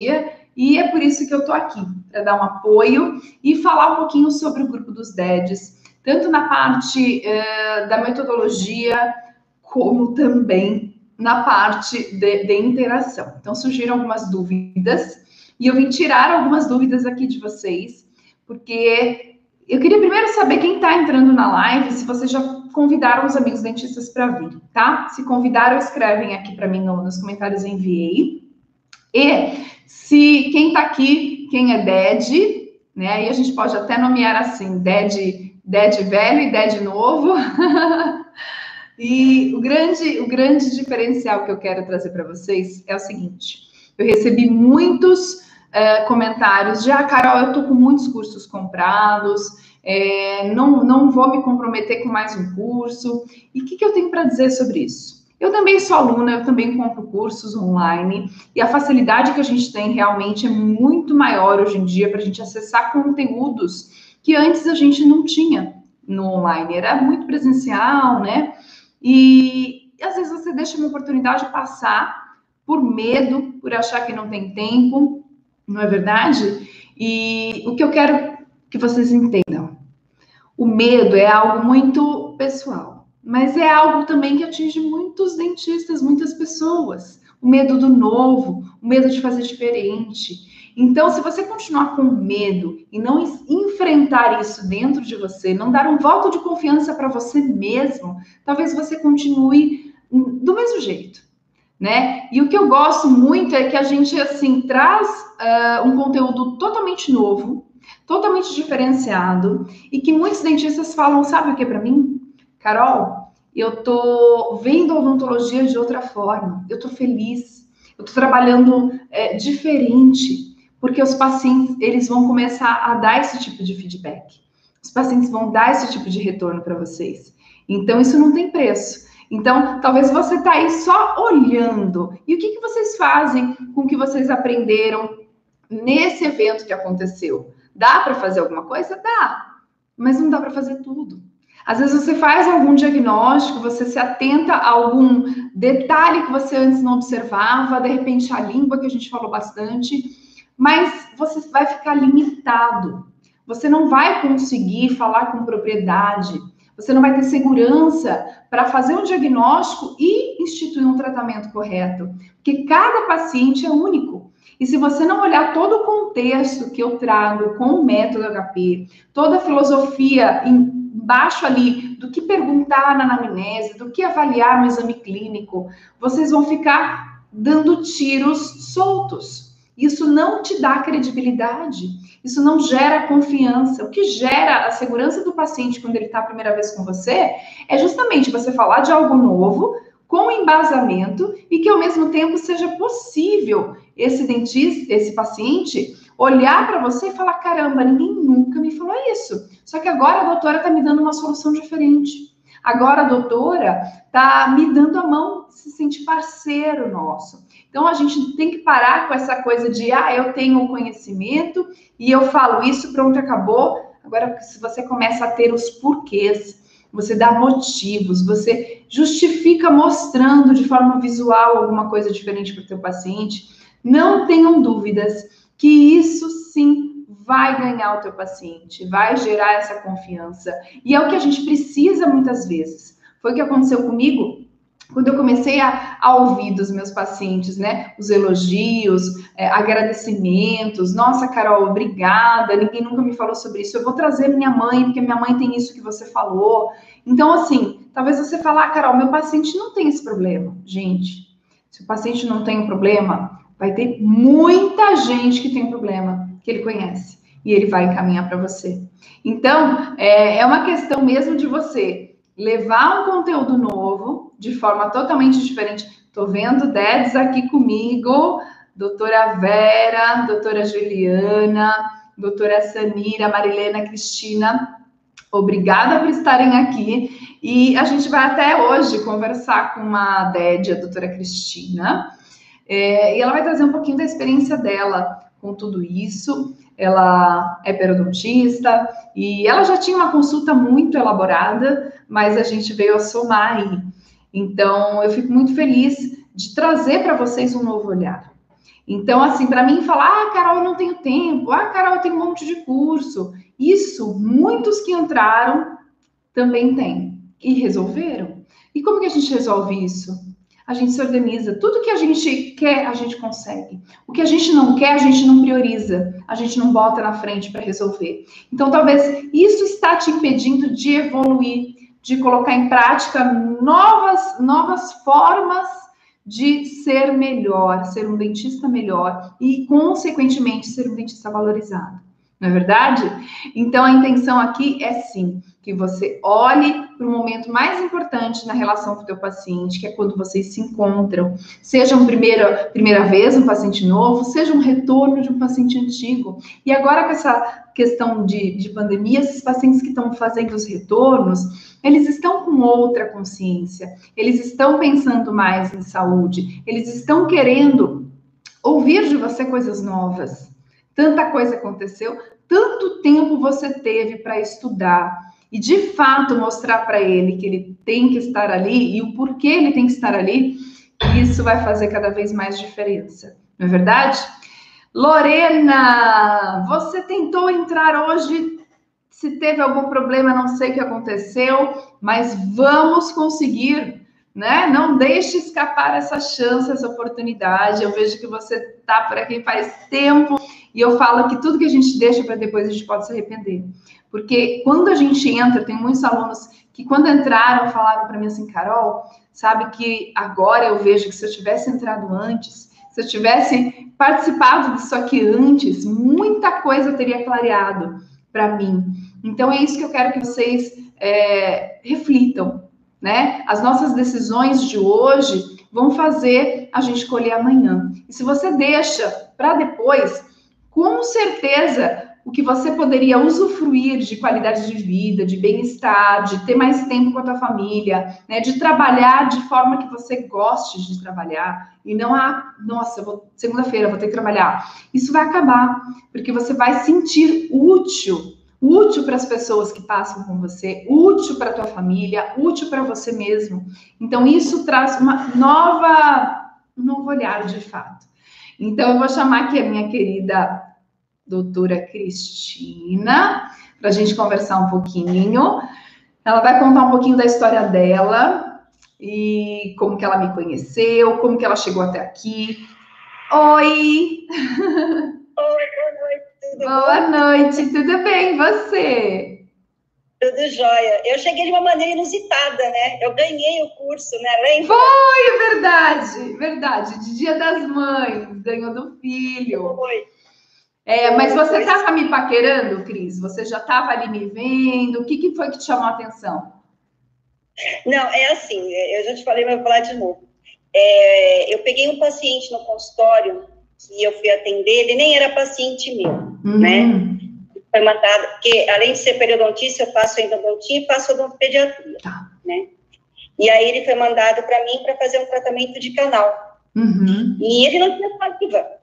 e é por isso que eu estou aqui, para dar um apoio e falar um pouquinho sobre o grupo dos DEDs, tanto na parte uh, da metodologia, como também na parte de, de interação. Então, surgiram algumas dúvidas, e eu vim tirar algumas dúvidas aqui de vocês, porque eu queria primeiro saber quem está entrando na live, se vocês já convidaram os amigos dentistas para vir, tá? Se convidaram, escrevem aqui para mim no, nos comentários, enviei. E se quem está aqui, quem é DED, né? Aí a gente pode até nomear assim, DED, DED velho e DED novo. e o grande, o grande diferencial que eu quero trazer para vocês é o seguinte: eu recebi muitos uh, comentários de, ah, Carol, eu estou com muitos cursos comprados, é, não, não vou me comprometer com mais um curso. E o que, que eu tenho para dizer sobre isso? Eu também sou aluna, eu também compro cursos online e a facilidade que a gente tem realmente é muito maior hoje em dia para a gente acessar conteúdos que antes a gente não tinha no online, era muito presencial, né? E, e às vezes você deixa uma oportunidade passar por medo, por achar que não tem tempo, não é verdade? E o que eu quero que vocês entendam, o medo é algo muito pessoal, mas é algo também que atinge muitos dentistas, muitas pessoas. O medo do novo, o medo de fazer diferente. Então, se você continuar com medo e não enfrentar isso dentro de você, não dar um voto de confiança para você mesmo, talvez você continue do mesmo jeito né? E o que eu gosto muito é que a gente assim traz uh, um conteúdo totalmente novo, totalmente diferenciado e que muitos dentistas falam, sabe o que para mim, Carol? Eu tô vendo a odontologia de outra forma. Eu tô feliz. Eu tô trabalhando é, diferente porque os pacientes eles vão começar a dar esse tipo de feedback. Os pacientes vão dar esse tipo de retorno para vocês. Então isso não tem preço. Então, talvez você está aí só olhando. E o que, que vocês fazem com o que vocês aprenderam nesse evento que aconteceu? Dá para fazer alguma coisa? Dá, mas não dá para fazer tudo. Às vezes você faz algum diagnóstico, você se atenta a algum detalhe que você antes não observava, de repente a língua que a gente falou bastante, mas você vai ficar limitado. Você não vai conseguir falar com propriedade você não vai ter segurança para fazer um diagnóstico e instituir um tratamento correto, porque cada paciente é único. E se você não olhar todo o contexto que eu trago com o método HP, toda a filosofia embaixo ali do que perguntar na anamnese, do que avaliar no exame clínico, vocês vão ficar dando tiros soltos. Isso não te dá credibilidade. Isso não gera confiança. O que gera a segurança do paciente quando ele está a primeira vez com você é justamente você falar de algo novo, com embasamento e que ao mesmo tempo seja possível esse dentista, esse paciente, olhar para você e falar: caramba, ninguém nunca me falou isso. Só que agora a doutora está me dando uma solução diferente. Agora a doutora está me dando a mão, se sente parceiro nosso. Então a gente tem que parar com essa coisa de ah, eu tenho o conhecimento e eu falo isso, pronto, acabou. Agora, se você começa a ter os porquês, você dá motivos, você justifica mostrando de forma visual alguma coisa diferente para o teu paciente, não tenham dúvidas que isso sim vai ganhar o teu paciente, vai gerar essa confiança. E é o que a gente precisa muitas vezes. Foi o que aconteceu comigo quando eu comecei a, a, ouvir dos meus pacientes, né, os elogios, é, agradecimentos, nossa, Carol, obrigada, ninguém nunca me falou sobre isso, eu vou trazer minha mãe, porque minha mãe tem isso que você falou. Então, assim, talvez você falar, ah, Carol, meu paciente não tem esse problema. Gente, se o paciente não tem um problema, vai ter muita gente que tem um problema, que ele conhece, e ele vai encaminhar para você. Então, é, é uma questão mesmo de você levar um conteúdo novo de forma totalmente diferente. Estou vendo Dedes aqui comigo, doutora Vera, doutora Juliana, doutora Samira, Marilena, Cristina. Obrigada por estarem aqui. E a gente vai até hoje conversar com uma DED, a doutora Cristina, é, e ela vai trazer um pouquinho da experiência dela com tudo isso ela é periodontista e ela já tinha uma consulta muito elaborada, mas a gente veio a somar aí. Então, eu fico muito feliz de trazer para vocês um novo olhar. Então, assim, para mim falar, ah, Carol, eu não tenho tempo, ah, Carol, eu tenho um monte de curso. Isso, muitos que entraram também têm e resolveram. E como que a gente resolve isso? A gente se organiza. Tudo que a gente quer, a gente consegue. O que a gente não quer, a gente não prioriza. A gente não bota na frente para resolver. Então, talvez isso está te impedindo de evoluir, de colocar em prática novas, novas formas de ser melhor, ser um dentista melhor e, consequentemente, ser um dentista valorizado. Não é verdade? Então, a intenção aqui é sim que você olhe para o momento mais importante na relação com o teu paciente, que é quando vocês se encontram, seja uma primeira, primeira vez um paciente novo, seja um retorno de um paciente antigo. E agora com essa questão de, de pandemia, esses pacientes que estão fazendo os retornos, eles estão com outra consciência, eles estão pensando mais em saúde, eles estão querendo ouvir de você coisas novas. Tanta coisa aconteceu, tanto tempo você teve para estudar e de fato mostrar para ele que ele tem que estar ali e o porquê ele tem que estar ali, isso vai fazer cada vez mais diferença. Não é verdade? Lorena, você tentou entrar hoje. Se teve algum problema, não sei o que aconteceu, mas vamos conseguir, né? Não deixe escapar essa chance, essa oportunidade. Eu vejo que você está por aqui faz tempo e eu falo que tudo que a gente deixa para depois a gente pode se arrepender. Porque quando a gente entra, tem muitos alunos que quando entraram falaram para mim assim, Carol, sabe que agora eu vejo que se eu tivesse entrado antes, se eu tivesse participado disso aqui antes, muita coisa teria clareado para mim. Então é isso que eu quero que vocês é, reflitam, né? As nossas decisões de hoje vão fazer a gente colher amanhã. E se você deixa para depois, com certeza o que você poderia usufruir de qualidade de vida, de bem-estar, de ter mais tempo com a tua família, né, de trabalhar de forma que você goste de trabalhar e não a, nossa, segunda-feira vou ter que trabalhar. Isso vai acabar, porque você vai sentir útil, útil para as pessoas que passam com você, útil para a tua família, útil para você mesmo. Então isso traz uma nova, um novo olhar de fato. Então eu vou chamar aqui a minha querida doutora Cristina, para a gente conversar um pouquinho. Ela vai contar um pouquinho da história dela e como que ela me conheceu, como que ela chegou até aqui. Oi! Oi, boa noite. Tudo boa bom? noite, tudo bem? E você? Tudo jóia. Eu cheguei de uma maneira inusitada, né? Eu ganhei o curso, né? Lembra? Foi, verdade, verdade. De Dia das Mães, ganhou do filho. Foi. É, mas você estava me paquerando, Cris? Você já estava ali me vendo? O que, que foi que te chamou a atenção? Não, é assim, eu já te falei, mas vou falar de novo. É, eu peguei um paciente no consultório que eu fui atender, ele nem era paciente meu, uhum. né? Foi mandado, porque além de ser periodontista, eu faço endodontia e faço odontopediatria, tá. né? E aí ele foi mandado para mim para fazer um tratamento de canal. Uhum. E ele não tinha saliva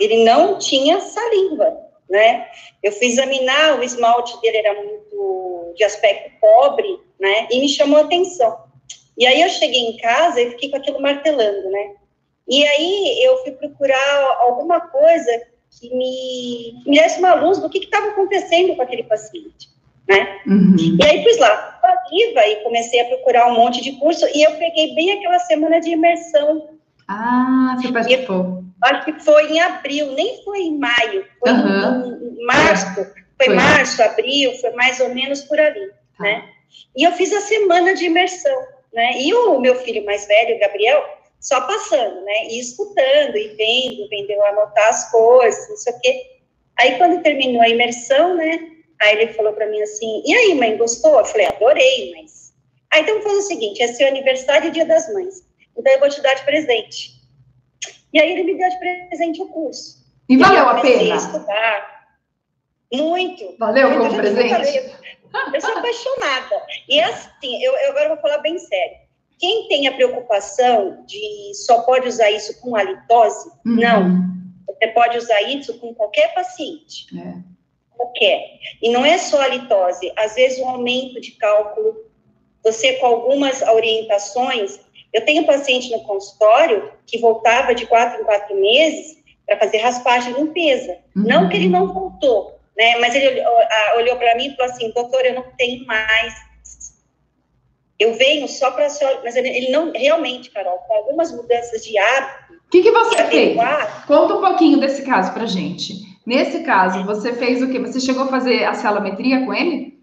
ele não tinha saliva, né? Eu fui examinar, o esmalte dele era muito de aspecto pobre, né? E me chamou a atenção. E aí eu cheguei em casa e fiquei com aquilo martelando, né? E aí eu fui procurar alguma coisa que me, que me desse uma luz do que estava acontecendo com aquele paciente, né? Uhum. E aí pus lá, saliva e comecei a procurar um monte de curso e eu peguei bem aquela semana de imersão. Ah, você participou acho que foi em abril, nem foi em maio, foi uhum. em, março, foi, foi, março, abril, foi mais ou menos por ali, tá. né? E eu fiz a semana de imersão, né? E o meu filho mais velho, Gabriel, só passando, né? E escutando e vendo, vendeu anotar as coisas, não sei o quê. Aí quando terminou a imersão, né? Aí ele falou para mim assim: "E aí, mãe, gostou?" Eu falei: "Adorei, mas". Aí então faz o seguinte, é seu aniversário e Dia das Mães. Então eu vou te dar de presente e aí ele me deu de presente o curso. E valeu a pena? Estudar. Muito. Valeu como presente? Eu sou apaixonada. E assim, eu, eu agora vou falar bem sério. Quem tem a preocupação de só pode usar isso com halitose, uhum. não. Você pode usar isso com qualquer paciente. É. Qualquer. E não é só a litose. Às vezes, um aumento de cálculo, você com algumas orientações, eu tenho um paciente no consultório que voltava de quatro em quatro meses para fazer raspagem e limpeza. Uhum. Não que ele não voltou, né? Mas ele olhou para mim e falou assim, doutor, eu não tenho mais. Eu venho só para a senhora, mas ele não, realmente, Carol, com algumas mudanças de hábito. O que, que você fez? Conta um pouquinho desse caso para gente. Nesse caso, você fez o quê? Você chegou a fazer a celometria com ele?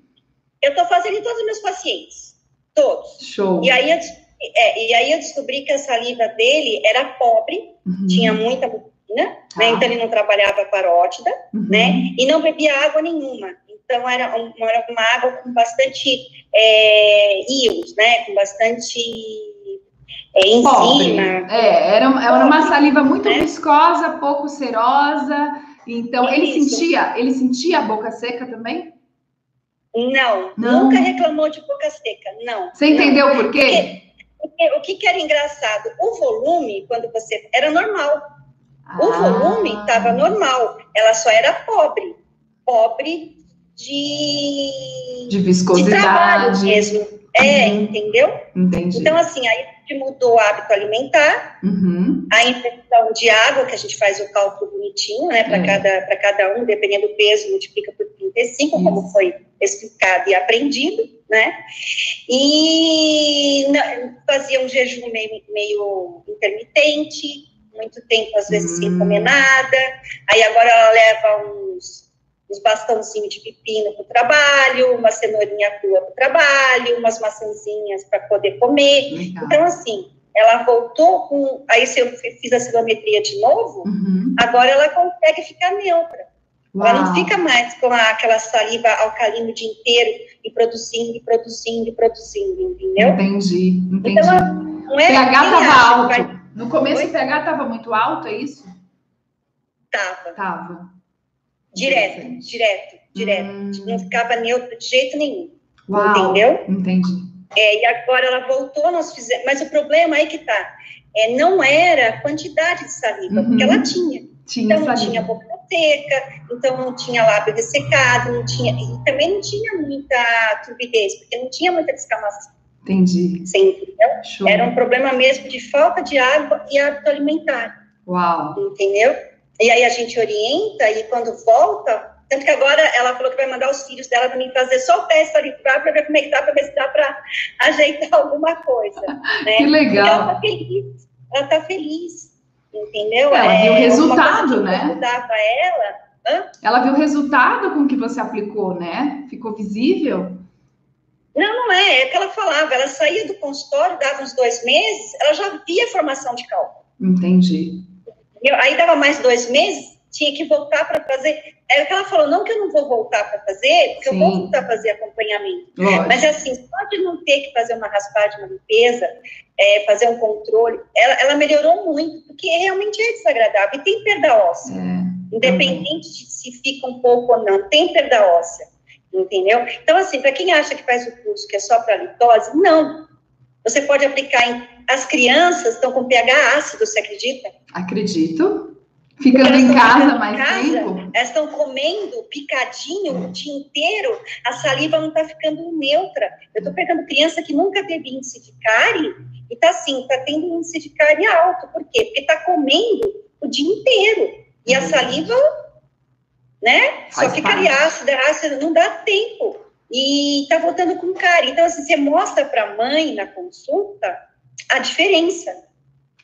Eu estou fazendo em todos os meus pacientes. Todos. Show. E aí, eu, é, e aí eu descobri que a saliva dele era pobre, uhum. tinha muita né? Ah. Né? Então ele não trabalhava parótida, uhum. né? E não bebia água nenhuma. Então era, um, era uma água com bastante é, íons, né? Com bastante é, enzima. É, era, era uma saliva muito né? viscosa, pouco serosa. Então ele sentia, ele sentia a boca seca também? Não, não, nunca reclamou de boca seca, não. Você entendeu não. por quê? Porque, porque, o que, que era engraçado? O volume, quando você. Era normal. O ah. volume estava normal, ela só era pobre. Pobre de. De viscosidade. De trabalho mesmo. É, uhum. entendeu? Entendi. Então, assim, aí gente mudou o hábito alimentar, uhum. a infecção de água, que a gente faz o cálculo bonitinho, né, para é. cada, cada um, dependendo do peso, multiplica por 35, Isso. como foi explicado e aprendido, né? E fazia um jejum meio, meio intermitente, muito tempo, às vezes, hum. sem comer nada. Aí agora ela leva uns, uns bastãozinhos de pepino para o trabalho, uma cenourinha crua para o trabalho, umas maçãzinhas para poder comer. Legal. Então, assim, ela voltou com. Aí, se eu fiz a cilometria de novo, uhum. agora ela consegue ficar neutra. Uau. Ela não fica mais com a, aquela saliva alcalina o dia inteiro e produzindo, e produzindo, e produzindo, entendeu? Entendi, entendi. Então, não é pH estava alto. Vai... No começo Oi? o pH estava muito alto, é isso? Tava. Tava. Direto, direto, direto. Hum. Não ficava neutro de jeito nenhum. Uau. Entendeu? Entendi. É, e agora ela voltou, nós fizemos. Mas o problema aí que tá. É, não era a quantidade de saliva, uhum. porque ela tinha. tinha então não tinha boca seca, então não tinha lábio ressecado, não tinha, e também não tinha muita turbidez, porque não tinha muita descamação. Entendi. Entendeu? Era um problema mesmo de falta de água e hábito alimentar. Uau! Entendeu? E aí a gente orienta e quando volta, tanto que agora ela falou que vai mandar os filhos dela mim fazer só o teste ali para ver como é que tá, para ver se dá para ajeitar alguma coisa. Né? Que legal. ela tá feliz. Ela tá feliz. Entendeu? Ela é, viu o resultado, né? Ajudar para ela. Hã? Ela viu o resultado com que você aplicou, né? Ficou visível. Não, não é. É que ela falava. Ela saía do consultório, dava uns dois meses, ela já via formação de cálculo. Entendi. Aí dava mais dois meses, tinha que voltar para fazer. É o que ela falou, não que eu não vou voltar para fazer, porque Sim. eu vou voltar a fazer acompanhamento. Lógico. Mas assim, só de não ter que fazer uma raspagem, uma limpeza, é, fazer um controle, ela, ela, melhorou muito, porque realmente é desagradável. E tem perda óssea. É, Independente de se fica um pouco ou não, tem perda óssea entendeu? Então, assim, para quem acha que faz o curso que é só para litose, não. Você pode aplicar em. As crianças estão com pH ácido, você acredita? Acredito. Ficando em casa mais casa, tempo. Elas estão comendo picadinho o dia inteiro, a saliva não está ficando neutra. Eu estou pegando criança que nunca teve índice de cárie e está assim, está tendo índice de cárie alto. Por quê? Porque está comendo o dia inteiro. E a uhum. saliva né? Faz Só ficaria ácida, ácida, não dá tempo. E tá voltando com cara. Então, assim, você mostra para a mãe na consulta a diferença.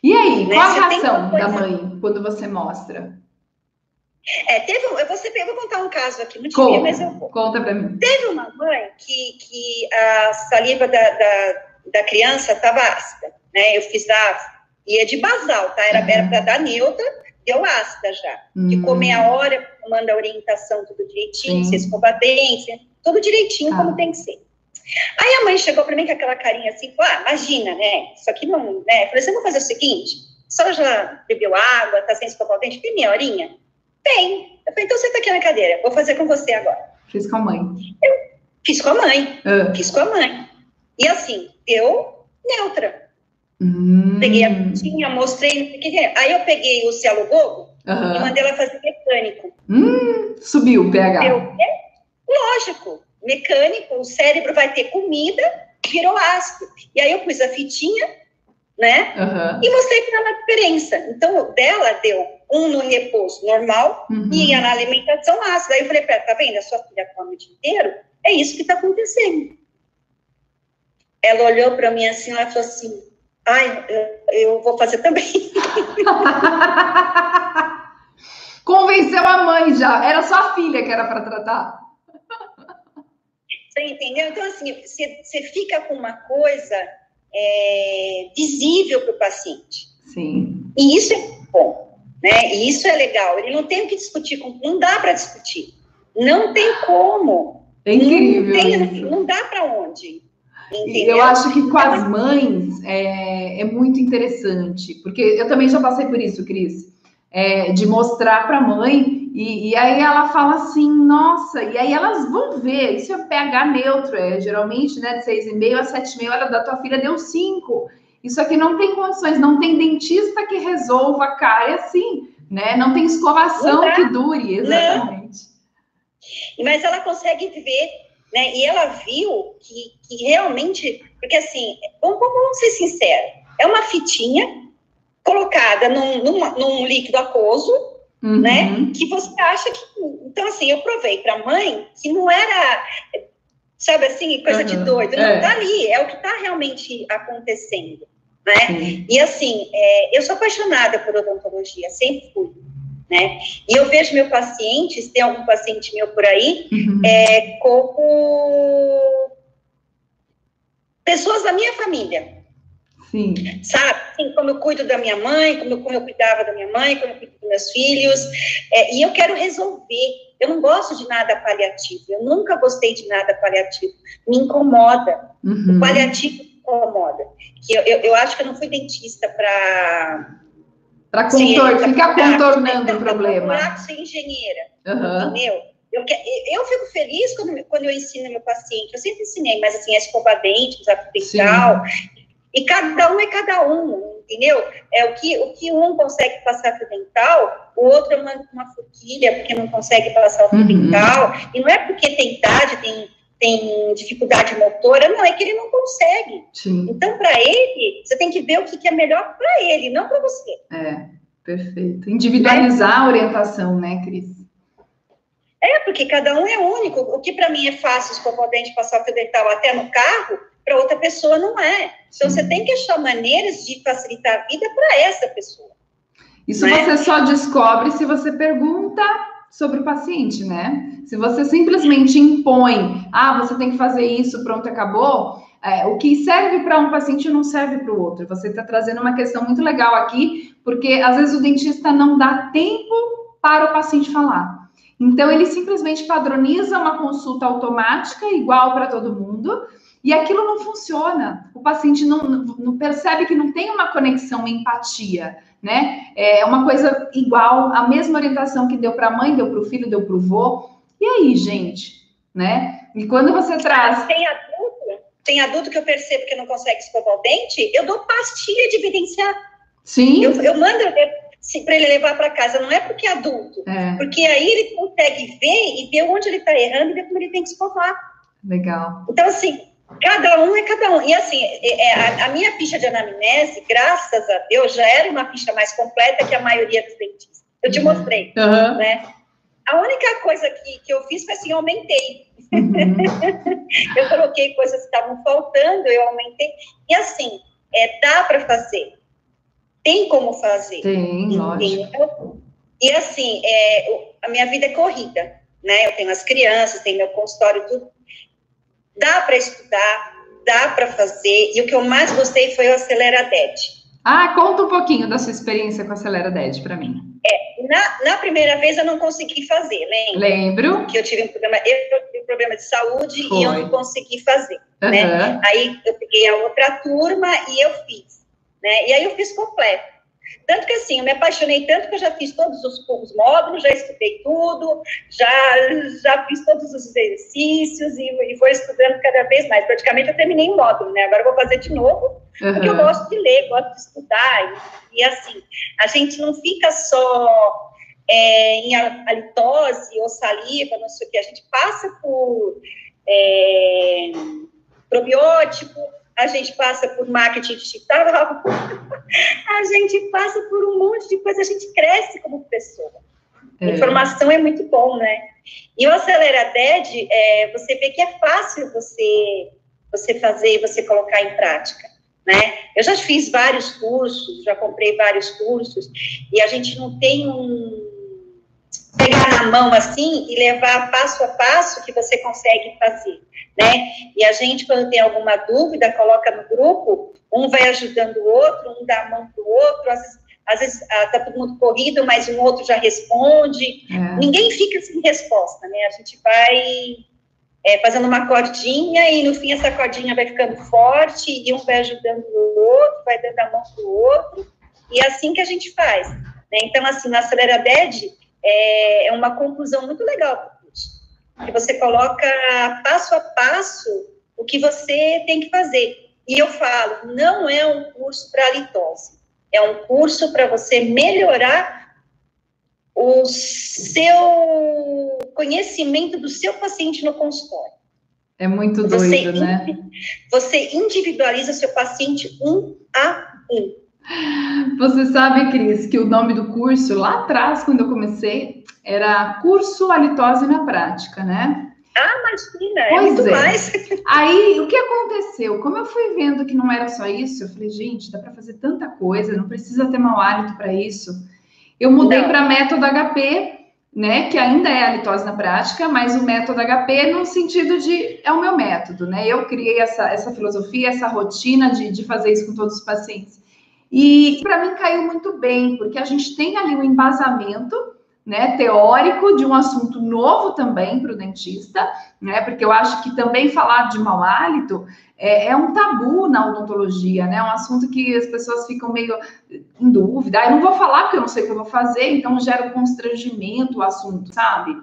E aí, né? qual a reação da mãe quando você mostra? É, teve, eu vou, eu vou contar um caso aqui, muito conta, mas eu vou. Conta para mim. Teve uma mãe que, que a saliva da, da, da criança estava ácida, né? Eu fiz a. ia de basal, tá? Era, uhum. era para dar neutra, deu ácida já. Uhum. De comer a hora, manda a orientação tudo direitinho, se escova dente, tudo direitinho ah. como tem que ser. Aí a mãe chegou para mim com aquela carinha assim, ah, imagina, né? Isso aqui não, né? Eu falei, você vai fazer o seguinte, só já bebeu água, tá sem escovar o dente, tem meia horinha? Tem. Eu falei, então senta aqui na cadeira, vou fazer com você agora. Fiz com a mãe. Eu fiz com a mãe, uh. fiz com a mãe. E assim, deu neutra. Hum. Peguei a tinha, mostrei, aí eu peguei o cialogogo uhum. e mandei ela fazer mecânico. Hum, subiu o pH. Eu, lógico, mecânico, o cérebro vai ter comida, virou ácido. E aí eu pus a fitinha, né? Uhum. E mostrei para ela a diferença. Então, dela deu um no repouso normal uhum. e na alimentação ácida. Aí eu falei para ela, tá vendo? A sua filha come o dia inteiro, é isso que está acontecendo. Ela olhou para mim assim, ela falou assim, ai, eu, eu vou fazer também. Convenceu a mãe já, era só a filha que era para tratar. Você entendeu? Então, assim, você, você fica com uma coisa é, visível para o paciente. Sim. E isso é bom, né? E isso é legal. Ele não tem o que discutir, com, não dá para discutir. Não tem como. É incrível. Não, tem, não dá para onde. Entendeu? Eu acho que com as mães é, é, muito interessante, porque eu também já passei por isso, Cris, é, de mostrar para a mãe, e, e, aí ela fala assim, nossa, e aí elas vão ver, isso é pH neutro, é geralmente né, de 6,5 a 7,5, olha, da tua filha deu 5. Isso aqui não tem condições, não tem dentista que resolva a cara assim, né? Não tem escovação que dure, exatamente. Não. Mas ela consegue ver, né? E ela viu que, que realmente, porque assim, vamos, vamos ser sinceros, é uma fitinha colocada num, num, num líquido aquoso, uhum. né? Que você acha que. Então, assim, eu provei para a mãe que não era sabe assim, coisa uhum, de doido. Não, é. tá ali, é o que está realmente acontecendo né? E assim, é, eu sou apaixonada por odontologia, sempre fui, né? E eu vejo meu paciente, se tem algum paciente meu por aí, uhum. é, como pessoas da minha família. Sim. Sabe? Assim, como eu cuido da minha mãe, como eu, como eu cuidava da minha mãe, como eu cuido dos meus filhos. É, e eu quero resolver. Eu não gosto de nada paliativo. Eu nunca gostei de nada paliativo. Me incomoda. Uhum. O paliativo incomoda. Que eu, eu, eu, acho que eu não fui dentista para. Para contor ficar contornando o problema. Para ser engenheira. Uhum. Entendeu? Eu, eu fico feliz quando, quando eu ensino meu paciente. Eu sempre ensinei, mas assim, a escovar dente, usar dental. E cada um é cada um, entendeu? É o que, o que um consegue passar fio dental, o outro é uma, uma forquilha porque não consegue passar o fio uhum. dental. E não é porque tem idade, tem tem dificuldade motora, não, é que ele não consegue. Sim. Então, para ele, você tem que ver o que, que é melhor para ele, não para você. É, perfeito. Individualizar é. a orientação, né, Cris? É, porque cada um é único. O que para mim é fácil escovar o dente, passar o fio dental até no carro, para outra pessoa não é. Então, você tem que achar maneiras de facilitar a vida para essa pessoa. Isso é? você só descobre se você pergunta sobre o paciente, né? Se você simplesmente impõe, ah, você tem que fazer isso, pronto, acabou. É, o que serve para um paciente não serve para o outro. Você está trazendo uma questão muito legal aqui, porque às vezes o dentista não dá tempo para o paciente falar. Então, ele simplesmente padroniza uma consulta automática, igual para todo mundo, e aquilo não funciona. O paciente não, não, percebe que não tem uma conexão, uma empatia, né? É uma coisa igual, a mesma orientação que deu para a mãe, deu para o filho, deu para o vô. E aí, gente, né? E quando você traz. Tem adulto, tem adulto que eu percebo que não consegue escovar o dente, eu dou pastilha de evidenciar. Sim. Eu, eu mando para ele levar para casa, não é porque é adulto, é. porque aí ele consegue ver e ver onde ele está errando e ver como ele tem que escovar. Legal. Então, assim, Cada um é cada um. E assim, é, é, a, a, minha ficha de anamnese, graças a Deus, já era uma ficha mais completa que a maioria dos dentistas. Eu te uhum. mostrei, uhum. né? A única coisa que, que eu fiz foi assim, eu aumentei. Uhum. eu coloquei coisas que estavam faltando, eu aumentei. E assim, é, dá para fazer. Tem como fazer. Tem, lógico. E assim, é, a minha vida é corrida, né? Eu tenho as crianças, tenho meu consultório, tudo dá para estudar, dá para fazer, e o que eu mais gostei foi o Acelera DED. Ah, conta um pouquinho da sua experiência com o Acelera DED para mim. É, na, na, primeira vez eu não consegui fazer, lembra? Lembro. Que eu tive um problema, eu tive um problema de saúde foi. e eu não consegui fazer, uhum. né? Aí eu peguei a outra turma e eu fiz, né? E aí eu fiz completo. Tanto que assim, eu me apaixonei tanto que eu já fiz todos os, os módulos, já estudei tudo, já, já fiz todos os exercícios e, e vou estudando cada vez mais. Praticamente eu terminei um módulo, né? Agora eu vou fazer de novo, uhum. porque eu gosto de ler, gosto de estudar. E, e assim, a gente não fica só é, em halitose ou saliva, não sei o que, a gente passa por é, probiótico, a gente passa por marketing digital, a gente passa por um monte de coisa, a gente cresce como pessoa. É. Informação é muito bom, né? E o Acelera DED, é, você vê que é fácil você, você fazer e você colocar em prática, né? Eu já fiz vários cursos, já comprei vários cursos, e a gente não tem um pegar na mão assim e levar passo a passo que você consegue fazer, né? E a gente, quando tem alguma dúvida, coloca no grupo, um vai ajudando o outro, um dá a mão para o outro, às vezes, às vezes ah, tá todo mundo corrido, mas um outro já responde. É. Ninguém fica sem resposta, né? A gente vai é, fazendo uma cordinha e no fim essa cordinha vai ficando forte e um vai ajudando o outro, vai dando a mão para o outro, e é assim que a gente faz. Né? Então, assim, na Acelera é, é uma conclusão muito legal que você coloca passo a passo o que você tem que fazer. E eu falo, não é um curso para litose, é um curso para você melhorar o seu conhecimento do seu paciente no consultório. É muito doido, você, né? Você individualiza seu paciente um a um. Você sabe, Cris, que o nome do curso, lá atrás, quando eu comecei, era Curso Halitose na Prática, né? Ah, imagina, é pois muito é. mais. Aí, o que aconteceu? Como eu fui vendo que não era só isso, eu falei, gente, dá para fazer tanta coisa, não precisa ter mau hálito para isso. Eu mudei para método HP, né, que ainda é a litose na prática, mas o método HP no sentido de, é o meu método, né? Eu criei essa, essa filosofia, essa rotina de, de fazer isso com todos os pacientes. E para mim caiu muito bem, porque a gente tem ali um embasamento né, teórico de um assunto novo também para o dentista, né, porque eu acho que também falar de mau hálito é, é, um tabu na odontologia, né, é um assunto que as pessoas ficam meio em dúvida, ah, eu não vou falar porque eu não sei o que eu vou fazer, então gera um constrangimento o assunto, sabe?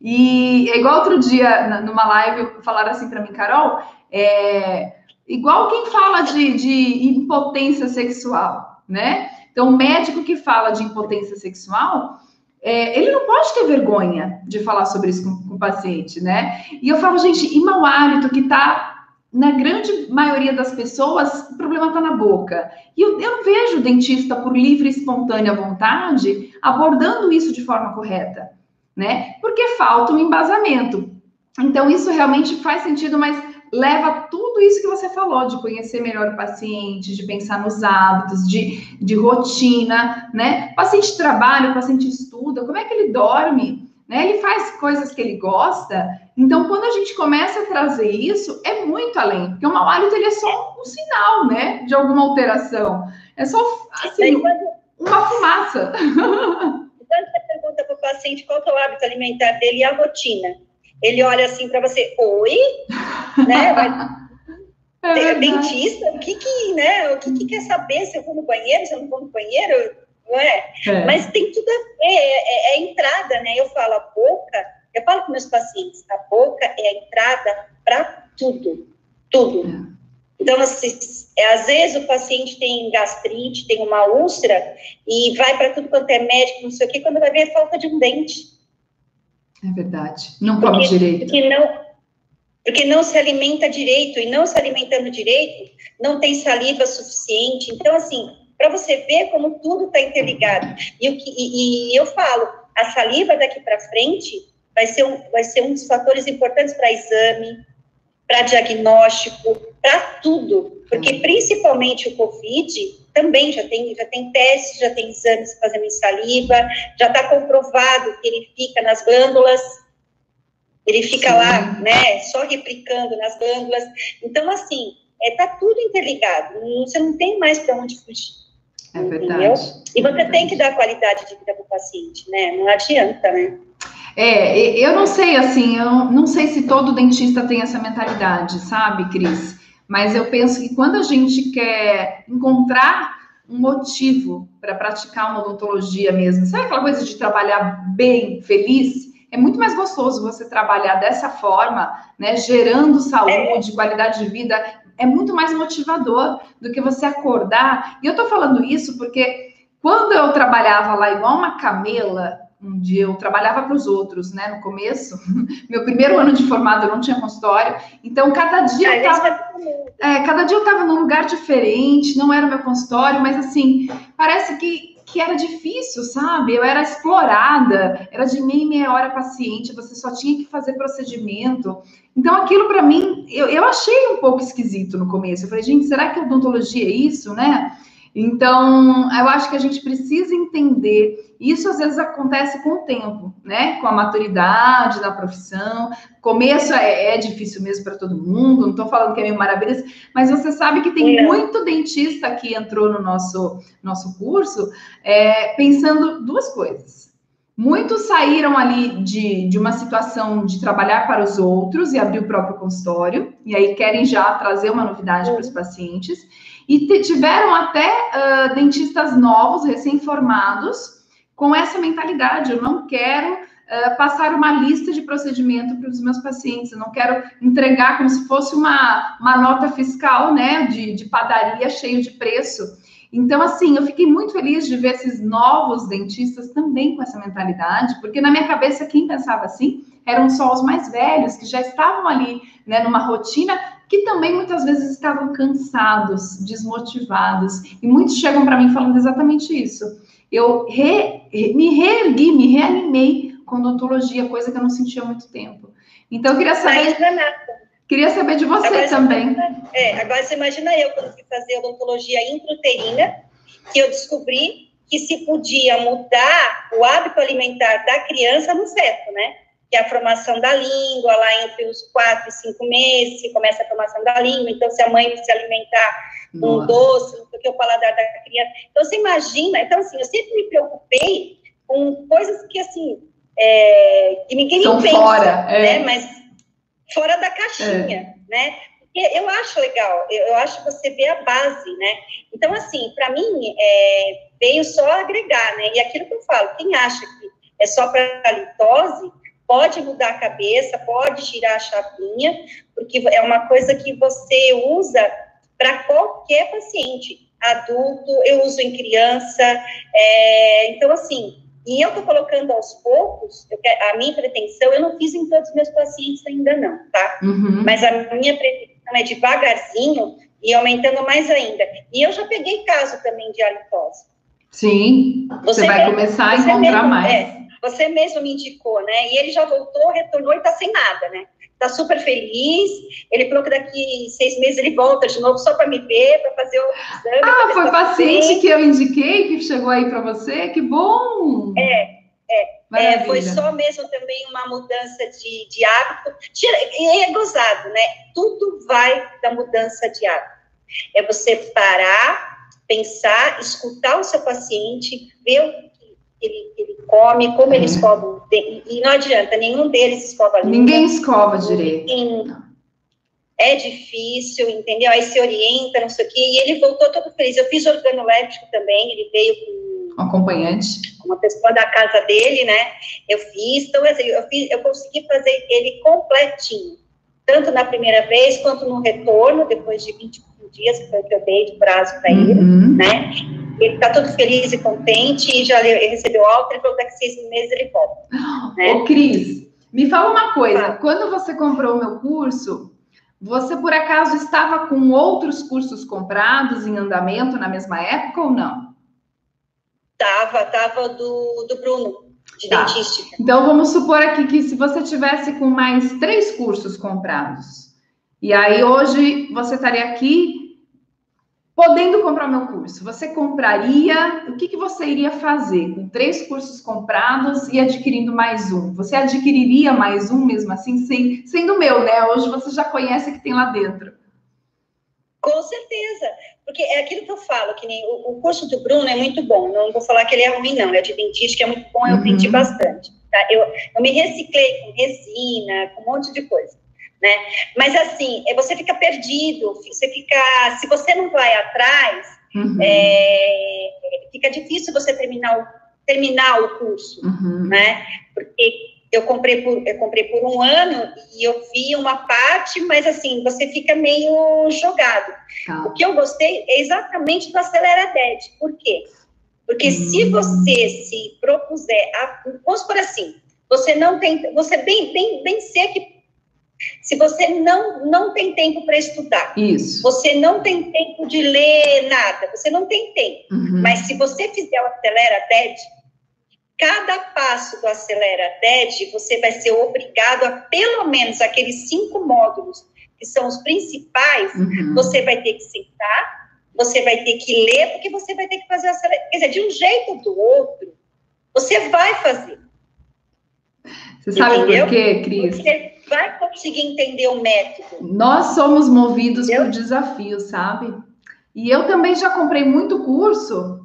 E é igual outro dia, numa live, falaram assim para mim, Carol, é, igual quem fala de, de impotência sexual, né? Então, o médico que fala de impotência sexual, é, ele não pode ter vergonha de falar sobre isso com, com, o paciente, né? E eu falo, gente, e mau hálito que tá na grande maioria das pessoas, o problema está na boca. E eu, eu não vejo o dentista, por livre e espontânea vontade, abordando isso de forma correta, né? Porque falta um embasamento. Então, isso realmente faz sentido, mas leva tudo isso que você falou, de conhecer melhor o paciente, de pensar nos hábitos, de, de rotina, né? O paciente trabalha, o paciente estuda, como é que ele dorme? Né? Ele faz coisas que ele gosta. Então, quando a gente começa a trazer isso, é muito além, porque o mau hálito ele é só um sinal, né, de alguma alteração. É só assim, uma fumaça. Quando você pergunta para o paciente qual é o hábito alimentar dele e a rotina, ele olha assim para você, oi, né? Vai, é dentista, o que que, né? O que que quer saber se eu vou no banheiro, se eu não vou no banheiro, não é? é. Mas tem tudo a ver, é, é, é entrada, né? Eu falo a boca, eu falo com meus pacientes, a boca é a entrada para tudo, tudo. É. Então, assim, é, às vezes o paciente tem gastrite, tem uma úlcera e vai para tudo quanto é médico, não sei o quê, quando vai ver falta de um dente. É verdade. Não come direito. Porque não, porque não se alimenta direito, e não se alimentando direito, não tem saliva suficiente. Então, assim, para você ver como tudo está interligado. E, o que, e, e, eu falo, a saliva daqui para frente vai ser, um, vai ser um dos fatores importantes para exame, para diagnóstico, para tudo. Porque, principalmente o COVID, também já tem, já tem testes, já tem exames fazendo em saliva, já está comprovado que ele fica nas glândulas, ele fica Sim. lá, né, só replicando nas glândulas. Então, assim, está é, tá tudo interligado, você não tem mais para onde fugir. É verdade. E você é tem que dar qualidade de vida para o paciente, né? Não adianta, né? É, eu não sei, assim, eu não sei se todo dentista tem essa mentalidade, sabe, Cris? Mas eu penso que quando a gente quer encontrar um motivo para praticar uma odontologia mesmo, sabe aquela coisa de trabalhar bem, feliz? É muito mais gostoso você trabalhar dessa forma, né? Gerando saúde, qualidade de vida. É muito mais motivador do que você acordar. E eu tô falando isso porque quando eu trabalhava lá igual uma camela, onde eu trabalhava para os outros, né? No começo, meu primeiro ano de formado eu não tinha consultório, então cada dia eu estava, é, cada dia eu estava num lugar diferente, não era meu consultório, mas assim parece que que era difícil, sabe? Eu era explorada, era de meia e meia hora paciente, você só tinha que fazer procedimento. Então, aquilo para mim, eu, eu achei um pouco esquisito no começo. Eu falei, gente, será que odontologia é isso, né? Então, eu acho que a gente precisa entender. Isso às vezes acontece com o tempo, né? Com a maturidade da profissão. Começo é, é difícil mesmo para todo mundo, não estou falando que é meio maravilhoso, mas você sabe que tem é. muito dentista que entrou no nosso, nosso curso é, pensando duas coisas. Muitos saíram ali de, de uma situação de trabalhar para os outros e abrir o próprio consultório, e aí querem já trazer uma novidade para os pacientes. E tiveram até uh, dentistas novos, recém-formados, com essa mentalidade: eu não quero uh, passar uma lista de procedimento para os meus pacientes, eu não quero entregar como se fosse uma, uma nota fiscal né, de, de padaria cheio de preço. Então, assim, eu fiquei muito feliz de ver esses novos dentistas também com essa mentalidade, porque na minha cabeça, quem pensava assim eram só os mais velhos, que já estavam ali, né, numa rotina que também muitas vezes estavam cansados, desmotivados. E muitos chegam para mim falando exatamente isso. Eu re, me reergui, me reanimei com odontologia, coisa que eu não sentia há muito tempo. Então, eu queria saber. Queria saber de você agora também. É, agora você imagina eu, quando fui fazer odontologia intrauterina, que eu descobri que se podia mudar o hábito alimentar da criança no feto, né? Que é a formação da língua, lá entre os quatro e cinco meses, que começa a formação da língua. Então, se a mãe se alimentar com um doce, porque o paladar da criança. Então, você imagina. Então, assim, eu sempre me preocupei com coisas que, assim, é, que ninguém São pensa, fora, é. né? Mas fora da caixinha, é. né? Porque eu acho legal, eu, eu, acho você ver a base, né? Então, assim, para mim, é, veio só agregar, né? E aquilo que eu falo, quem acha que é só para litose, pode mudar a cabeça, pode girar a chavinha, porque é uma coisa que você usa para qualquer paciente, adulto, eu uso em criança, é, então assim, e eu estou colocando aos poucos, a minha pretensão, eu não fiz em todos os meus pacientes ainda não, tá? Uhum. Mas a minha pretensão é devagarzinho e aumentando mais ainda. E eu já peguei caso também de halitose. Sim, você, você vai mesmo, começar a encontrar mesmo, mais. É, você mesmo me indicou, né? E ele já voltou, retornou e está sem nada, né? Está super feliz. Ele falou que daqui seis meses ele volta de novo só para me ver, para fazer o exame. Ah, foi paciente que eu indiquei que chegou aí para você? Que bom! É, é. É, foi só mesmo também uma mudança de, de hábito. E é gozado, né? Tudo vai da mudança de hábito. É você parar, pensar, escutar o seu paciente, ver o ele, ele come, como ele uhum. escova. E não adianta, nenhum deles escova a língua. Ninguém escova direito. É difícil, entendeu? Aí se orienta, não sei o quê. E ele voltou todo feliz. Eu fiz organoléptico também, ele veio com. Um acompanhante. Uma pessoa da casa dele, né? Eu fiz. Então, eu, fiz, eu consegui fazer ele completinho. Tanto na primeira vez, quanto no retorno, depois de 25 dias, que foi o que eu dei de prazo para ele, uhum. né? Ele está todo feliz e contente e já recebeu alta, ele falou que daqui seis meses ele volta. Né? Ô, Cris, me fala uma coisa, ah. quando você comprou o meu curso, você por acaso estava com outros cursos comprados em andamento na mesma época ou não? Tava, tava do, do Bruno, de tá. dentística. Então vamos supor aqui que se você tivesse com mais três cursos comprados, e aí hoje você estaria aqui podendo comprar meu curso, você compraria? O que, que você iria fazer com três cursos comprados e adquirindo mais um? Você adquiriria mais um mesmo assim, sem, sendo meu, né? Hoje você já conhece o que tem lá dentro. Com certeza, porque é aquilo que eu falo, que nem o, o curso do Bruno é muito bom, não vou falar que ele é ruim, não, é de dentística, é muito bom, eu uhum. aprendi bastante. Tá? Eu, eu me reciclei com resina, com um monte de coisa né? Mas assim, é, você fica perdido, você fica, se você não vai atrás, uhum. é, fica difícil você terminar o, terminar o curso, uhum. né? Porque eu comprei por eu comprei por um ano e eu vi uma parte, mas assim você fica meio jogado. Tá. O que eu gostei é exatamente do Acelera 10. Por quê? Porque uhum. se você se propuser a, vamos por assim, você não tem, você bem, bem, bem sei que se você não, não tem tempo para estudar, Isso. você não tem tempo de ler nada, você não tem tempo. Uhum. Mas se você fizer o Acelera TED, cada passo do Acelera TED, você vai ser obrigado a pelo menos aqueles cinco módulos que são os principais, uhum. você vai ter que sentar, você vai ter que ler, porque você vai ter que fazer Acelera. Quer dizer, de um jeito ou do outro, você vai fazer. Você sabe Entendeu? por quê, Cris? Você vai conseguir entender o método. Nós somos movidos Entendeu? por desafios, sabe? E eu também já comprei muito curso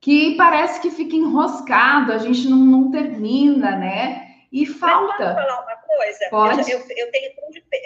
que parece que fica enroscado, a gente não, não termina, né? E falta. Mas falar uma coisa? Pode. Eu, eu, tenho,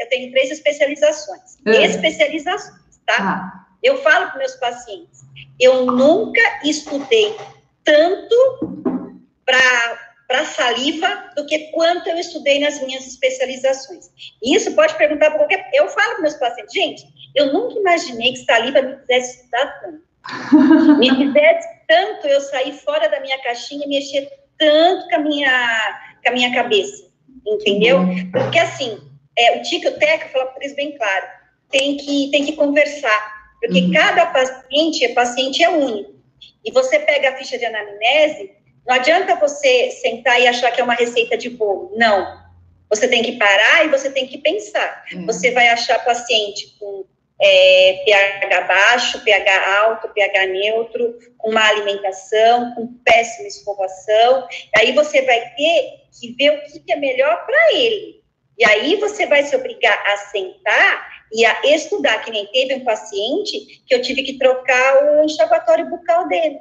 eu tenho três especializações. Uh. Especializações, tá? Ah. Eu falo para meus pacientes, eu nunca estudei tanto para para saliva do que quanto eu estudei nas minhas especializações. E isso pode perguntar para qualquer. Eu falo para meus pacientes, gente, eu nunca imaginei que saliva me fizesse estudar tanto. me fizesse tanto eu sair fora da minha caixinha e mexer tanto com a minha, com a minha cabeça. Entendeu? Porque assim, é, o Tico e o Teca falam por isso bem claro, tem que, tem que conversar. Porque uhum. cada paciente, é paciente é único. E você pega a ficha de anamnese, não adianta você sentar e achar que é uma receita de bolo. Não. Você tem que parar e você tem que pensar. Uhum. Você vai achar paciente com é, pH baixo, pH alto, pH neutro, com má alimentação, com péssima escovação. Aí você vai ter que ver o que é melhor para ele. E aí você vai se obrigar a sentar e a estudar, que nem teve um paciente que eu tive que trocar o enxaguatório bucal dele.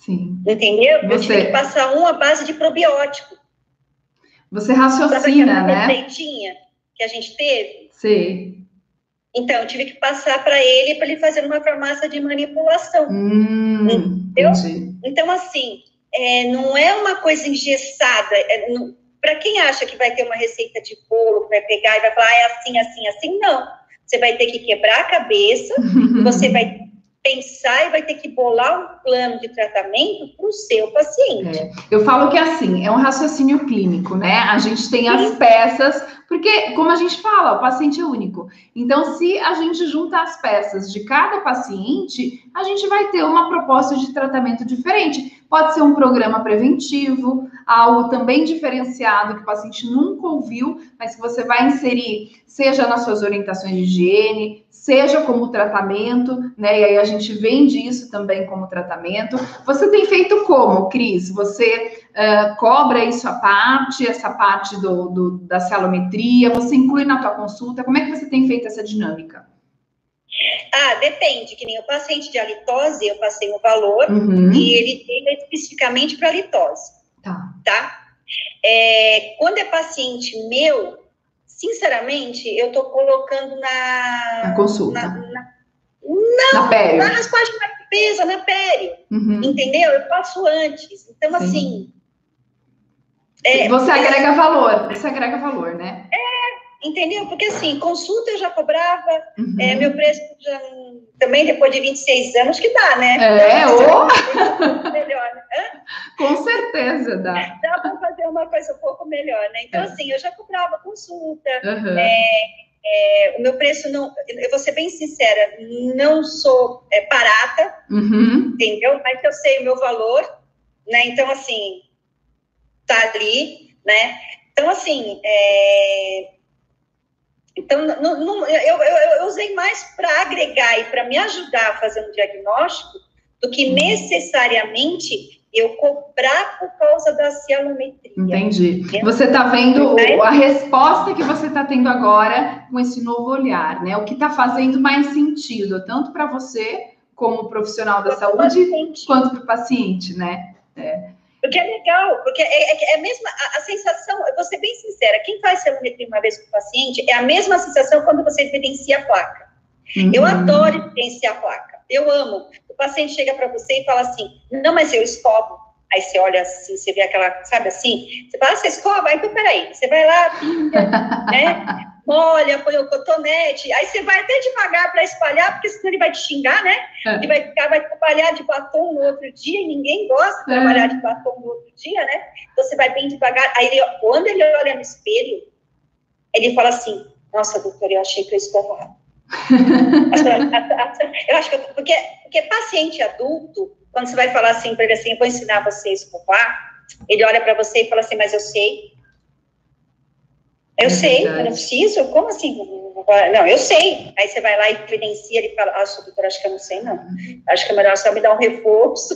Sim. Entendeu? Você... Eu tive que passar um à base de probiótico. Você raciocina, né? receitinha que a gente teve? Sim. Então, eu tive que passar para ele para ele fazer uma farmácia de manipulação. Hum, entendeu? Entendi. Então, assim, é, não é uma coisa engessada. É, para quem acha que vai ter uma receita de bolo, que vai pegar e vai falar, ah, é assim, assim, assim, não. Você vai ter que quebrar a cabeça, você vai pensar e vai ter que bolar um plano de tratamento para o seu paciente. É. Eu falo que é assim, é um raciocínio clínico, né? A gente tem as peças, porque, como a gente fala, o paciente é único. Então, se a gente junta as peças de cada paciente, a gente vai ter uma proposta de tratamento diferente. Pode ser um programa preventivo, algo também diferenciado que o paciente nunca ouviu, mas que você vai inserir, seja nas suas orientações de higiene, seja como tratamento, né? E aí a gente vende isso também como tratamento. Você tem feito como, Cris? Você uh, cobra isso à parte, essa parte do, do, da celometria? Você inclui na tua consulta? Como é que você tem feito essa dinâmica? Ah, depende, que nem o paciente de halitose, eu passei um valor uhum. e ele tem especificamente para litose. Tá. Tá? É, quando é paciente meu, sinceramente, eu estou colocando na. Na consulta. Na, na, não, na, na raspagem da cabeça, na pele. Uhum. Entendeu? Eu faço antes. Então, Sim. assim. É, você agrega valor, você agrega valor, né? É, entendeu? Porque assim, consulta eu já cobrava, uhum. é, meu preço já, também depois de 26 anos que dá, né? É, ou... Com certeza dá. Dá para fazer uma coisa um pouco melhor, né? Então, é. assim, eu já cobrava consulta, uhum. é, é, o meu preço não, eu vou ser bem sincera, não sou é, barata, uhum. entendeu? Mas eu sei o meu valor, né? Então, assim, tá ali, né? Então, assim, é... então, não, não, eu, eu, eu usei mais para agregar e para me ajudar a fazer um diagnóstico do que uhum. necessariamente eu cobrar por causa da cianometria. Entendi. Você está vendo a resposta que você está tendo agora com esse novo olhar, né? O que está fazendo mais sentido, tanto para você, como profissional da saúde, quanto para o paciente, né? É. Porque é legal, porque é, é, é a mesma a, a, sensação, eu vou ser bem sincera, quem faz cianometria uma vez com o paciente é a mesma sensação quando você evidencia a placa. Uhum. Eu adoro evidenciar a placa, eu amo paciente chega para você e fala assim: não, mas eu escovo. Aí você olha assim, você vê aquela, sabe assim? Você fala, ah, você escova? Então, peraí. Você vai lá, pinga, né? Molha, põe o cotonete. Aí você vai até devagar para espalhar, porque senão ele vai te xingar, né? É. E vai ficar, vai trabalhar de batom no outro dia, e ninguém gosta de é. trabalhar de batom no outro dia, né? Então você vai bem devagar. Aí ele, quando ele olha no espelho, ele fala assim, nossa, doutora, eu achei que eu escovava. Eu acho que eu, porque, porque paciente adulto, quando você vai falar assim para ele assim, eu vou ensinar você a escovar, ele olha para você e fala assim, mas eu sei. Eu é sei, eu não preciso, como assim? Não, eu sei. Aí você vai lá e evidencia, ele fala, ah, doutora, acho que eu não sei, não. Acho que é melhor só me dar um reforço,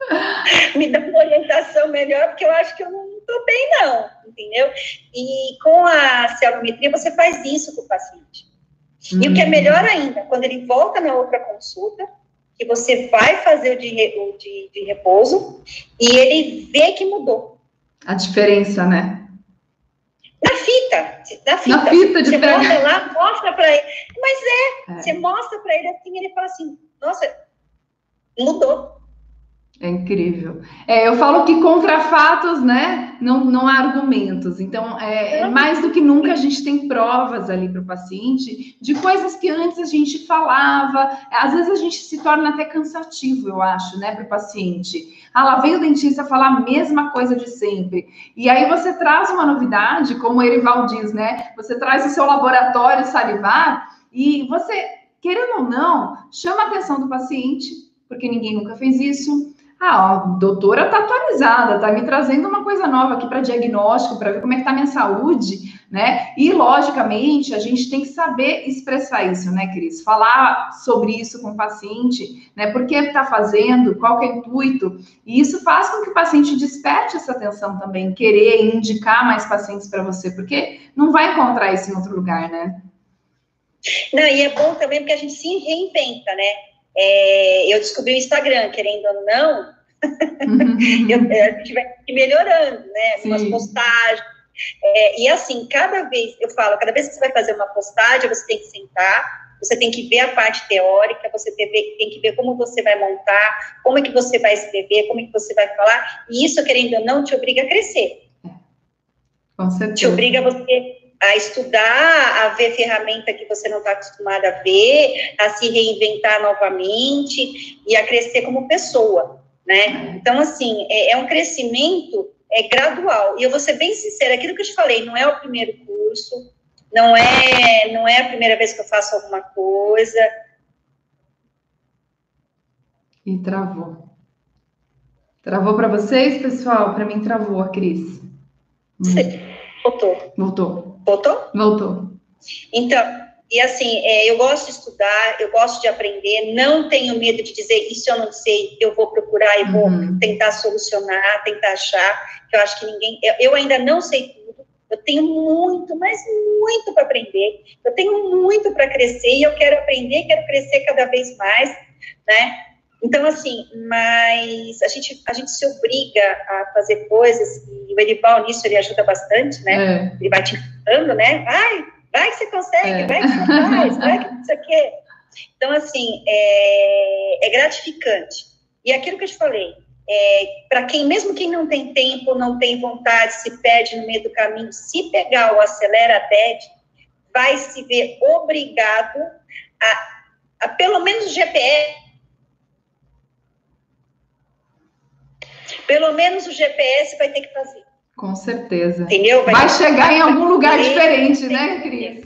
me dar uma orientação melhor, porque eu acho que eu não estou bem, não, entendeu? E com a celometria, você faz isso com o paciente. E o que é melhor ainda, quando ele volta na outra consulta, que você vai fazer o de, o de, de repouso e ele vê que mudou. A diferença, né? Na fita, na fita. Na fita de Você mostra lá, mostra para ele. Mas é, é, você mostra para ele assim, ele fala assim, nossa, mudou. É incrível. É, eu falo que contra fatos, né, não, não há argumentos. Então, é, é mais do que nunca a gente tem provas ali para o paciente de coisas que antes a gente falava. Às vezes a gente se torna até cansativo, eu acho, né, para o paciente. Ah, lá vem o dentista falar a mesma coisa de sempre. E aí você traz uma novidade, como o Erival diz, né? Você traz o seu laboratório salivar e você, querendo ou não, chama a atenção do paciente, porque ninguém nunca fez isso ah, a doutora tá atualizada, tá me trazendo uma coisa nova aqui para diagnóstico, para ver como é que tá minha saúde, né? E logicamente a gente tem que saber expressar isso, né, Cris? Falar sobre isso com o paciente, né? Por que está fazendo, qual que é o intuito? E isso faz com que o paciente desperte essa atenção também, querer indicar mais pacientes para você, porque não vai encontrar isso em outro lugar, né? Não, e é bom também porque a gente se reinventa, né? É, eu descobri o Instagram, querendo ou não, uhum. eu, a gente vai melhorando, né? Sim. Umas postagens. É, e assim, cada vez, eu falo, cada vez que você vai fazer uma postagem, você tem que sentar, você tem que ver a parte teórica, você tem, tem que ver como você vai montar, como é que você vai escrever, como é que você vai falar, e isso, querendo ou não, te obriga a crescer. Com certeza. Te obriga a você a estudar, a ver ferramenta que você não está acostumada a ver, a se reinventar novamente e a crescer como pessoa, né? Então, assim, é, é um crescimento é gradual. E eu vou ser bem sincera, aquilo que eu te falei, não é o primeiro curso, não é, não é a primeira vez que eu faço alguma coisa. E travou. Travou para vocês, pessoal? Para mim travou a Cris. Voltou. Voltou. Voltou? Voltou. Então, e assim, é, eu gosto de estudar, eu gosto de aprender, não tenho medo de dizer isso eu não sei, eu vou procurar e vou uhum. tentar solucionar, tentar achar, que eu acho que ninguém, eu, eu ainda não sei tudo, eu tenho muito, mas muito para aprender, eu tenho muito para crescer e eu quero aprender, quero crescer cada vez mais, né? Então, assim, mas a gente, a gente se obriga a fazer coisas, e o Edival nisso ele ajuda bastante, né? É. Ele vai te ajudando, né? Vai, vai que você consegue, é. vai que você faz, vai que não sei o quê. Então, assim, é, é gratificante. E aquilo que eu te falei, é, para quem, mesmo quem não tem tempo, não tem vontade, se perde no meio do caminho, se pegar o acelera TED, vai se ver obrigado a, a pelo menos GPS Pelo menos o GPS vai ter que fazer. Com certeza. Entendeu? Vai, vai chegar em algum lugar diferente, né, Cris?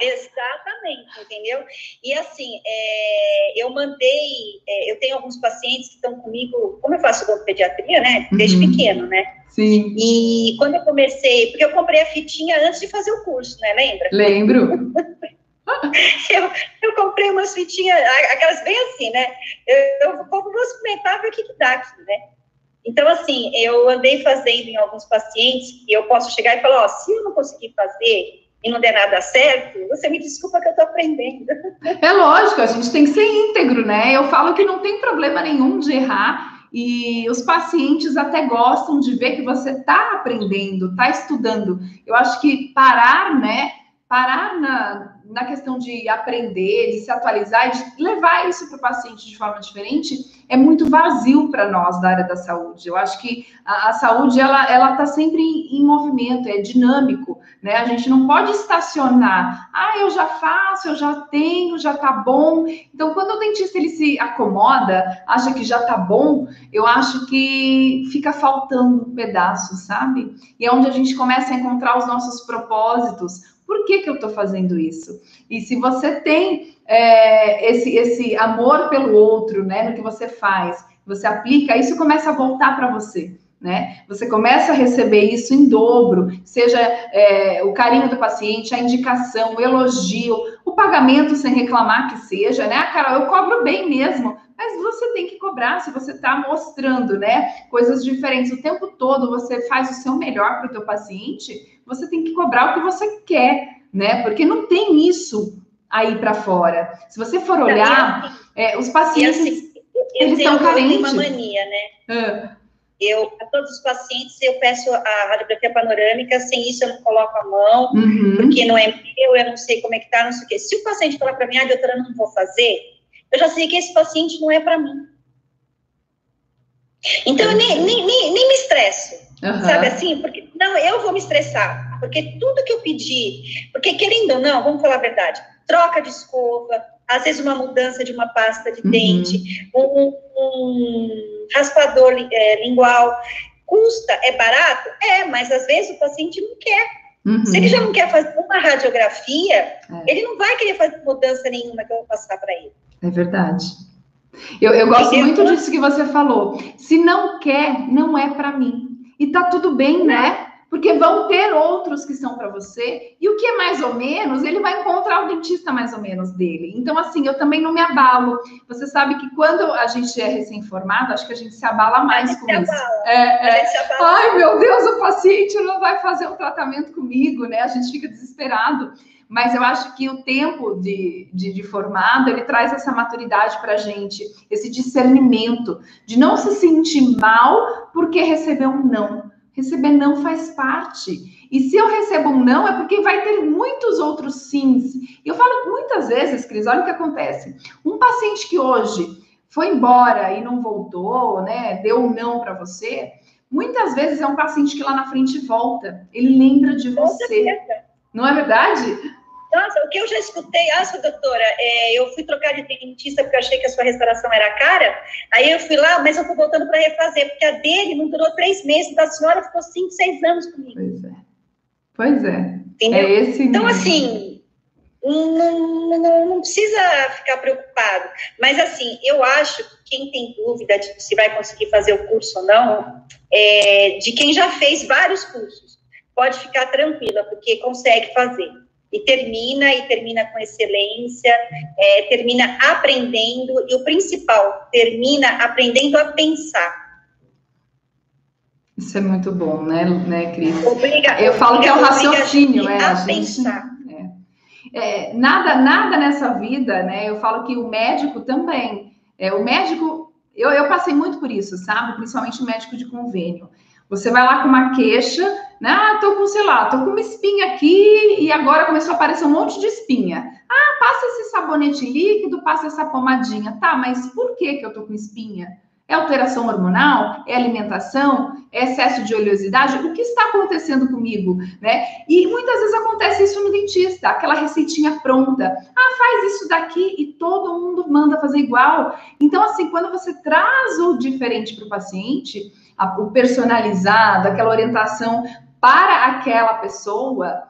Exatamente, entendeu? E assim, é, eu mandei, é, eu tenho alguns pacientes que estão comigo, como eu faço pediatria, né? Desde uhum. pequeno, né? Sim. E quando eu comecei, porque eu comprei a fitinha antes de fazer o curso, né? Lembra? Lembro. eu, eu comprei umas fitinhas, aquelas bem assim, né? Eu, eu vou experimentar ver o que, que dá aqui, né? Então, assim, eu andei fazendo em alguns pacientes e eu posso chegar e falar, ó, se eu não conseguir fazer e não der nada certo, você me desculpa que eu tô aprendendo. É lógico, a gente tem que ser íntegro, né? Eu falo que não tem problema nenhum de errar e os pacientes até gostam de ver que você está aprendendo, está estudando. Eu acho que parar, né, parar na, na questão de aprender, de se atualizar, de levar isso para o paciente de forma diferente, é muito vazio para nós da área da saúde. Eu acho que a, a saúde ela ela está sempre em, em, movimento, é dinâmico, né? A gente não pode estacionar. Ah, eu já faço, eu já tenho, já está bom. Então, quando o dentista ele se acomoda, acha que já está bom, eu acho que fica faltando um pedaço, sabe? E é onde a gente começa a encontrar os nossos propósitos por que, que eu estou fazendo isso? E se você tem é, esse, esse amor pelo outro, né, no que você faz, você aplica, isso começa a voltar para você. Né? Você começa a receber isso em dobro, seja é, o carinho do paciente, a indicação, o elogio, o pagamento sem reclamar que seja, né? Ah, Carol, eu cobro bem mesmo, mas você tem que cobrar se você está mostrando, né? Coisas diferentes o tempo todo, você faz o seu melhor para o teu paciente, você tem que cobrar o que você quer, né? Porque não tem isso aí para fora. Se você for olhar, assim, é, os pacientes assim, eles são carentes. uma mania, né? Ah. Eu, a todos os pacientes, eu peço a radiografia panorâmica, sem isso eu não coloco a mão, uhum. porque não é meu, eu não sei como é que tá, não sei o quê. Se o paciente falar para mim, ah, doutora, não vou fazer, eu já sei que esse paciente não é para mim. Então, eu nem, nem, nem, nem me estresso. Uhum. Sabe assim? Porque, não, eu vou me estressar. Porque tudo que eu pedi, porque querendo ou não, vamos falar a verdade, troca de escova, às vezes uma mudança de uma pasta de uhum. dente, um, um raspador é, lingual, custa, é barato? É, mas às vezes o paciente não quer. Uhum. Se ele já não quer fazer uma radiografia, é. ele não vai querer fazer mudança nenhuma que eu vou passar para ele. É verdade. Eu, eu gosto muito disso que você falou. Se não quer, não é para mim. E tá tudo bem, né? Porque vão ter outros que são para você, e o que é mais ou menos, ele vai encontrar o dentista mais ou menos dele. Então, assim, eu também não me abalo. Você sabe que quando a gente é recém-formado, acho que a gente se abala mais com isso. É, é. Ai, meu Deus, o paciente não vai fazer um tratamento comigo, né? A gente fica desesperado mas eu acho que o tempo de, de, de formado ele traz essa maturidade para a gente, esse discernimento de não se sentir mal porque recebeu um não. Receber não faz parte. E se eu recebo um não, é porque vai ter muitos outros sims. E eu falo muitas vezes, Cris, olha o que acontece. Um paciente que hoje foi embora e não voltou, né? Deu um não para você, muitas vezes é um paciente que lá na frente volta. Ele lembra de você. Não é verdade? Nossa, o que eu já escutei, ah, doutora, é, eu fui trocar de dentista porque eu achei que a sua restauração era cara, aí eu fui lá, mas eu tô voltando para refazer, porque a dele não durou três meses, da senhora ficou cinco, seis anos comigo. Pois é. Pois é. Entendeu? É esse então, assim, não, não, não, precisa ficar preocupado. Mas, assim, eu acho que quem tem dúvida de se vai conseguir fazer o curso ou não, é, de quem já fez vários cursos, pode ficar tranquila, porque consegue fazer e termina, e termina com excelência, é, termina aprendendo, e o principal, termina aprendendo a pensar. Isso é muito bom, né, né Cris? Obriga, Eu falo que é o raciocínio, é, a, a gente, pensar. É, é, nada, nada nessa vida, né? Eu falo que o médico também. É, o médico, eu, eu passei muito por isso, sabe? Principalmente o médico de convênio. Você vai lá com uma queixa, né? Ah, tô com, sei lá, tô com uma espinha aqui e agora começou a aparecer um monte de espinha. Ah, passa esse sabonete líquido, passa essa pomadinha. Tá, mas por que que eu tô com espinha? É alteração hormonal? É alimentação? É excesso de oleosidade? O que está acontecendo comigo, né? E muitas vezes acontece isso no dentista, aquela receitinha pronta. Ah, faz isso daqui e todo mundo manda fazer igual. Então, assim, quando você traz o diferente para o paciente, o personalizado, aquela orientação para aquela pessoa,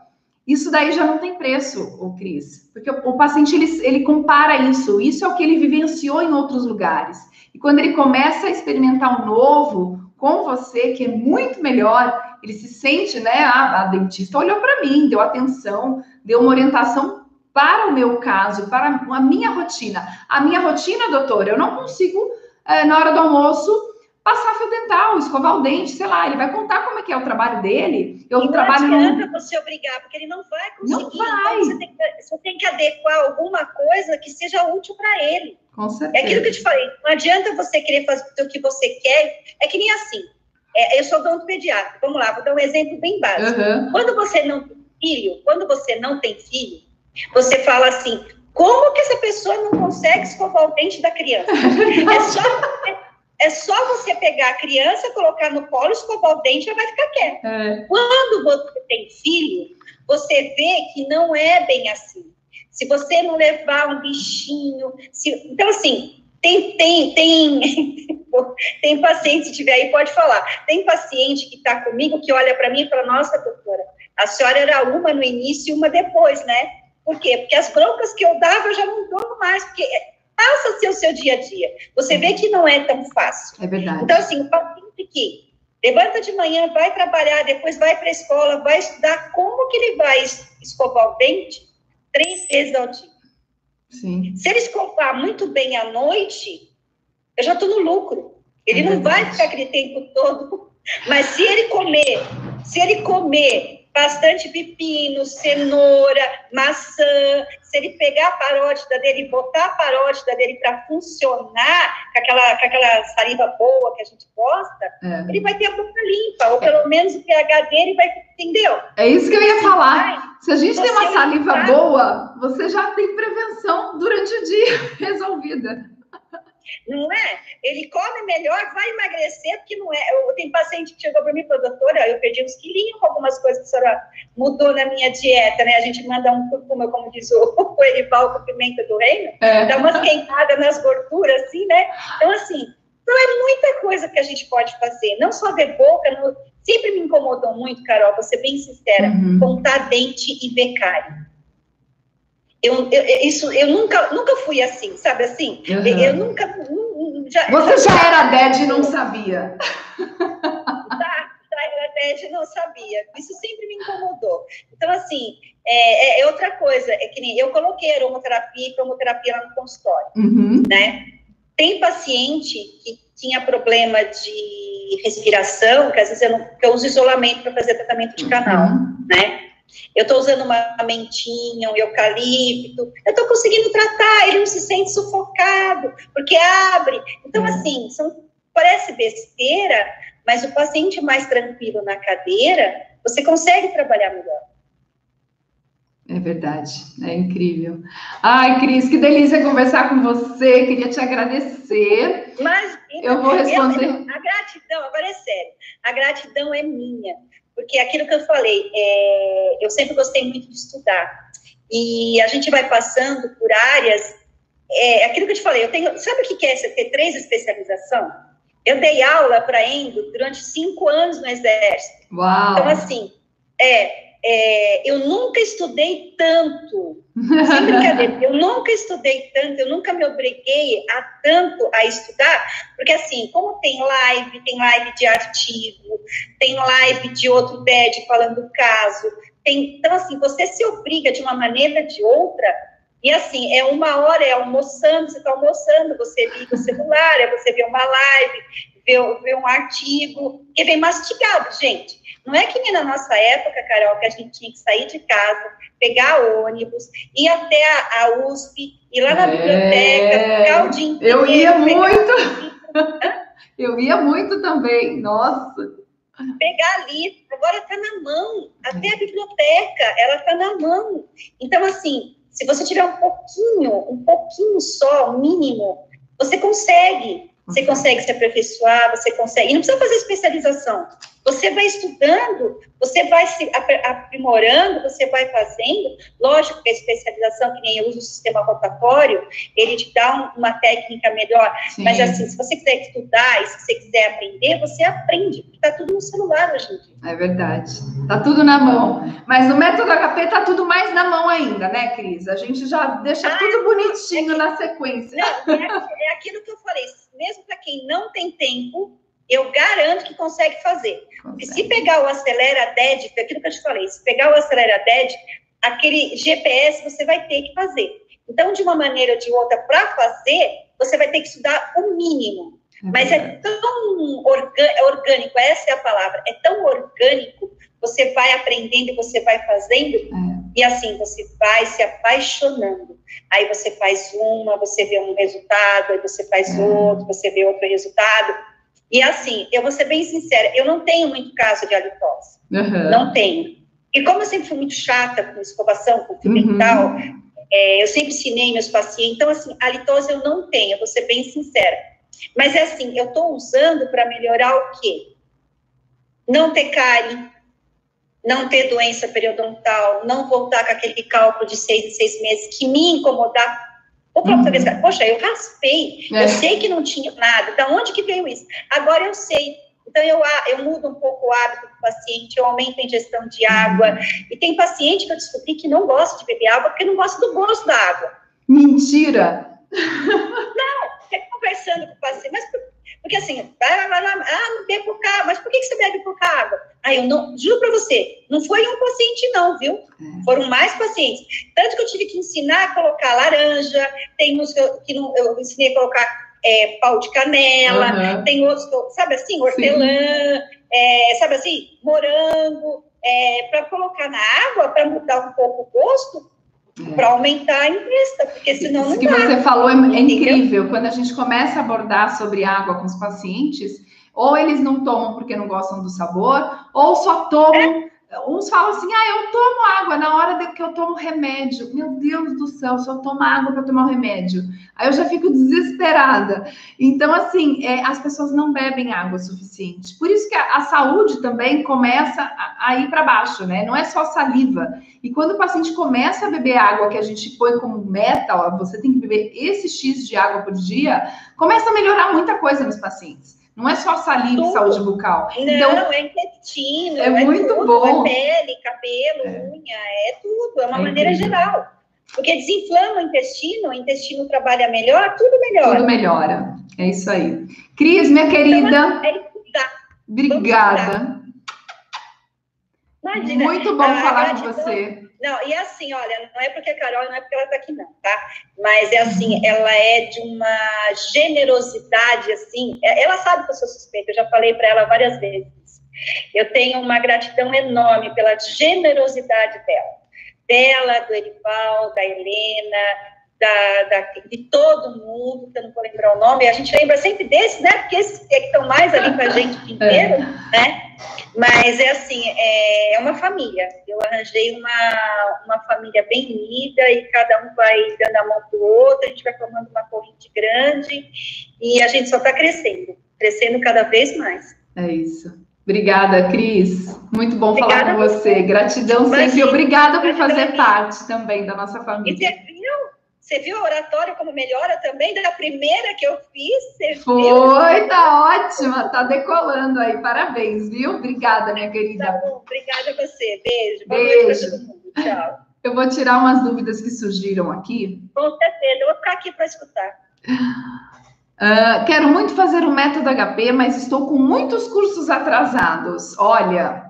isso daí já não tem preço, o Cris, porque o, o, paciente ele, ele compara isso, isso é o que ele vivenciou em outros lugares. E quando ele começa a experimentar um novo com você, que é muito melhor, ele se sente, né? A, a dentista olhou para mim, deu atenção, deu uma orientação para o meu caso, para a minha rotina. A minha rotina, doutora, eu não consigo, é, na hora do almoço, passar fio dental, escovar o dente, sei lá, ele vai contar como é que é o trabalho dele. Eu e trabalho não adianta no... você obrigar, porque ele não vai conseguir. Não vai. Então você, tem que, você tem que adequar alguma coisa que seja útil para ele. Com certeza. É aquilo que eu te falei, não adianta você querer fazer o que você quer, é que nem assim. É, eu sou pediatra. vamos lá, vou dar um exemplo bem básico. Uhum. Quando você não filho, quando você não tem filho, você fala assim, como que essa pessoa não consegue escovar o dente da criança? É só, é só você pegar a criança, colocar no colo, escovar o dente, ela vai ficar quieta. É. Quando você tem filho, você vê que não é bem assim. Se você não levar um bichinho, se... então assim, tem tem tem tem paciente se tiver aí pode falar. Tem paciente que está comigo que olha para mim e fala: Nossa, doutora, a senhora era uma no início e uma depois, né? Por quê? Porque as broncas que eu dava eu já não dou mais, porque passa a ser o seu dia a dia. Você vê que não é tão fácil. É verdade. Então, assim, o paciente que levanta de manhã, vai trabalhar, depois vai para a escola, vai estudar, como que ele vai escovar o dente? Três vezes ao dia. Sim. Se ele escovar muito bem à noite, eu já estou no lucro. Ele é não vai ficar aquele tempo todo. Mas se ele comer, se ele comer bastante pepino, cenoura, maçã. Se ele pegar a parótida dele e botar a parótida dele para funcionar, com aquela, com aquela saliva boa que a gente gosta, é. ele vai ter a boca limpa, ou pelo menos o pH dele vai, entendeu? É isso que eu ia falar. Se a gente tem uma saliva boa, você já tem prevenção durante o dia resolvida não é? Ele come melhor, vai emagrecer, porque não é. Eu tenho paciente que chegou para mim e falou, doutora, eu perdi uns quilinhos com algumas coisas que a senhora mudou na minha dieta, né? A gente manda um curcuma, como diz o, Erival, com pimenta do reino, é. dá umas queimadas nas gorduras, assim, né? Então, assim, não é muita coisa que a gente pode fazer, não só ver boca, não, sempre me incomodou muito, Carol, vou ser bem sincera, uhum. contar dente e ver cárie. Eu, eu, isso, eu nunca, nunca fui assim, sabe assim? Uhum. Eu nunca. Já, Você já era DED e não sabia. Tá, já era DED e não sabia. Isso sempre me incomodou. Então, assim, é, é, é outra coisa. É que nem eu coloquei aromaterapia e cromoterapia lá no consultório, uhum. né? Tem paciente que tinha problema de respiração, que às vezes eu, não, eu uso isolamento para fazer tratamento de canal, uhum. né? Eu estou usando uma mentinha, um eucalipto, eu estou conseguindo tratar, ele não se sente sufocado, porque abre. Então, uhum. assim, são, parece besteira, mas o paciente mais tranquilo na cadeira, você consegue trabalhar melhor. É verdade, é incrível. Ai, Cris, que delícia conversar com você, queria te agradecer. Mas eu vou responder. Eu, a gratidão, agora é sério, a gratidão é minha porque aquilo que eu falei, é, eu sempre gostei muito de estudar. E a gente vai passando por áreas, é, aquilo que eu te falei, eu tenho, sabe o que é você ter três especialização? Eu dei aula para endo durante cinco anos no Exército. Uau. Então, assim, é, é, eu nunca estudei tanto, eu nunca estudei tanto, eu nunca me obriguei a tanto a estudar, porque assim, como tem live, tem live de artigo, tem live de outro DED falando do caso, tem, então assim, você se obriga de uma maneira ou de outra, e assim, é uma hora, é almoçando, você está almoçando, você liga o celular, é você vê uma live, vê, vê um artigo, que vem mastigado, gente. Não é que nem na nossa época, Carol, que a gente tinha que sair de casa, pegar ônibus, ir até a, a USP, ir lá na é... biblioteca, ficar o dia inteiro. Eu ia muito! Eu ia muito também, nossa! Pegar ali, agora está na mão, até a biblioteca, ela está na mão. Então, assim, se você tiver um pouquinho, um pouquinho só, mínimo, você consegue. Você consegue se aperfeiçoar, você consegue. E não precisa fazer especialização. Você vai estudando, você vai se aprimorando, você vai fazendo. Lógico que a especialização, que nem eu uso o sistema rotatório, ele te dá uma técnica melhor. Sim. Mas, assim, se você quiser estudar e se você quiser aprender, você aprende. Está tudo no celular hoje em dia. É verdade. Está tudo na mão. Mas no método HP está tudo mais na mão ainda, né, Cris? A gente já deixa ah, tudo bonitinho é que, na sequência. Não, é, é aquilo que eu falei. Mesmo para quem não tem tempo, eu garanto que consegue fazer. Consegue. se pegar o acelera DED, aquilo que eu te falei, se pegar o acelera DED, aquele GPS você vai ter que fazer. Então, de uma maneira ou de outra, para fazer, você vai ter que estudar o mínimo. É Mas é tão orgânico, essa é a palavra, é tão orgânico, você vai aprendendo e você vai fazendo, é. e assim, você vai se apaixonando. Aí você faz uma, você vê um resultado, aí você faz é. outro, você vê outro resultado. E assim, eu vou ser bem sincera, eu não tenho muito caso de halitose. Uhum. Não tenho. E como eu sempre fui muito chata com escovação, com fio dental, uhum. é, eu sempre ensinei meus pacientes. Então, assim, a litose eu não tenho, vou ser bem sincera. Mas é assim, eu estou usando para melhorar o quê? Não ter cárie, não ter doença periodontal, não voltar com aquele cálculo de seis em seis meses que me incomodar. O próprio uhum. poxa, eu raspei, é. eu sei que não tinha nada, da onde que veio isso? Agora eu sei. Então, eu, eu mudo um pouco o hábito do paciente, eu aumento a ingestão de água. Uhum. E tem paciente que eu descobri que não gosta de beber água porque não gosta do gosto da água. Mentira! Não, é conversando com o paciente, mas porque assim, vai, vai, vai, ah, não bebo pouca água, mas por que, que você bebe pouca água? Ah, eu não, juro para você, não foi um paciente não, viu? É. Foram mais pacientes. Tanto que eu tive que ensinar a colocar laranja, tem música que não, eu ensinei a colocar é, pau de canela, uhum. tem outros, sabe assim, hortelã, é, sabe assim, morango, é, para colocar na água, para mudar um pouco o gosto. Para aumentar a ingesta, porque senão Isso não que dá. você falou é, é incrível. Quando a gente começa a abordar sobre água com os pacientes, ou eles não tomam porque não gostam do sabor, ou só tomam é. Uns falam assim, ah, eu tomo água na hora de que eu tomo remédio. Meu Deus do céu, se eu tomo água para tomar o remédio. Aí eu já fico desesperada. Então, assim, é, as pessoas não bebem água suficiente. Por isso que a, a saúde também começa a, a ir para baixo, né? Não é só saliva. E quando o paciente começa a beber água, que a gente põe como meta, ó, você tem que beber esse X de água por dia, começa a melhorar muita coisa nos pacientes. Não é só saliva e saúde bucal. Não, então, é intestino, é, é muito tudo, bom. É pele, cabelo, é. unha, é tudo, é uma é maneira incrível. geral. Porque desinflama o intestino, o intestino trabalha melhor, tudo melhora. Tudo melhora. É isso aí. Cris, minha então, querida. Então, é estudar. Obrigada. Imagina, Muito bom falar com você. Não, e assim, olha, não é porque a Carol, não é porque ela está aqui, não, tá? Mas é assim, ela é de uma generosidade, assim, é, ela sabe que eu sou suspeita, eu já falei para ela várias vezes. Eu tenho uma gratidão enorme pela generosidade dela. Dela, do Erival, da Helena, da, da, de todo mundo, que eu não vou lembrar o nome, a gente lembra sempre desses, né? Porque esses é que estão mais ali com a gente o inteiro, né? Mas é assim, é, é uma família. Eu arranjei uma, uma família bem unida e cada um vai dando a mão para o outro, a gente vai formando uma corrente grande e a gente só está crescendo, crescendo cada vez mais. É isso. Obrigada, Cris. Muito bom Obrigada falar com você. Gratidão sempre. Obrigada por fazer parte também da nossa família. Você viu? Você viu o oratório como melhora também da primeira que eu fiz? Foi, viu? tá ótima, tá decolando aí. Parabéns, viu? Obrigada, minha querida. Tá bom, obrigada a você. Beijo. Boa Beijo. todo mundo. Tchau. Eu vou tirar umas dúvidas que surgiram aqui. Com certeza, eu vou ficar aqui para escutar. Uh, quero muito fazer o método HP, mas estou com muitos cursos atrasados. Olha,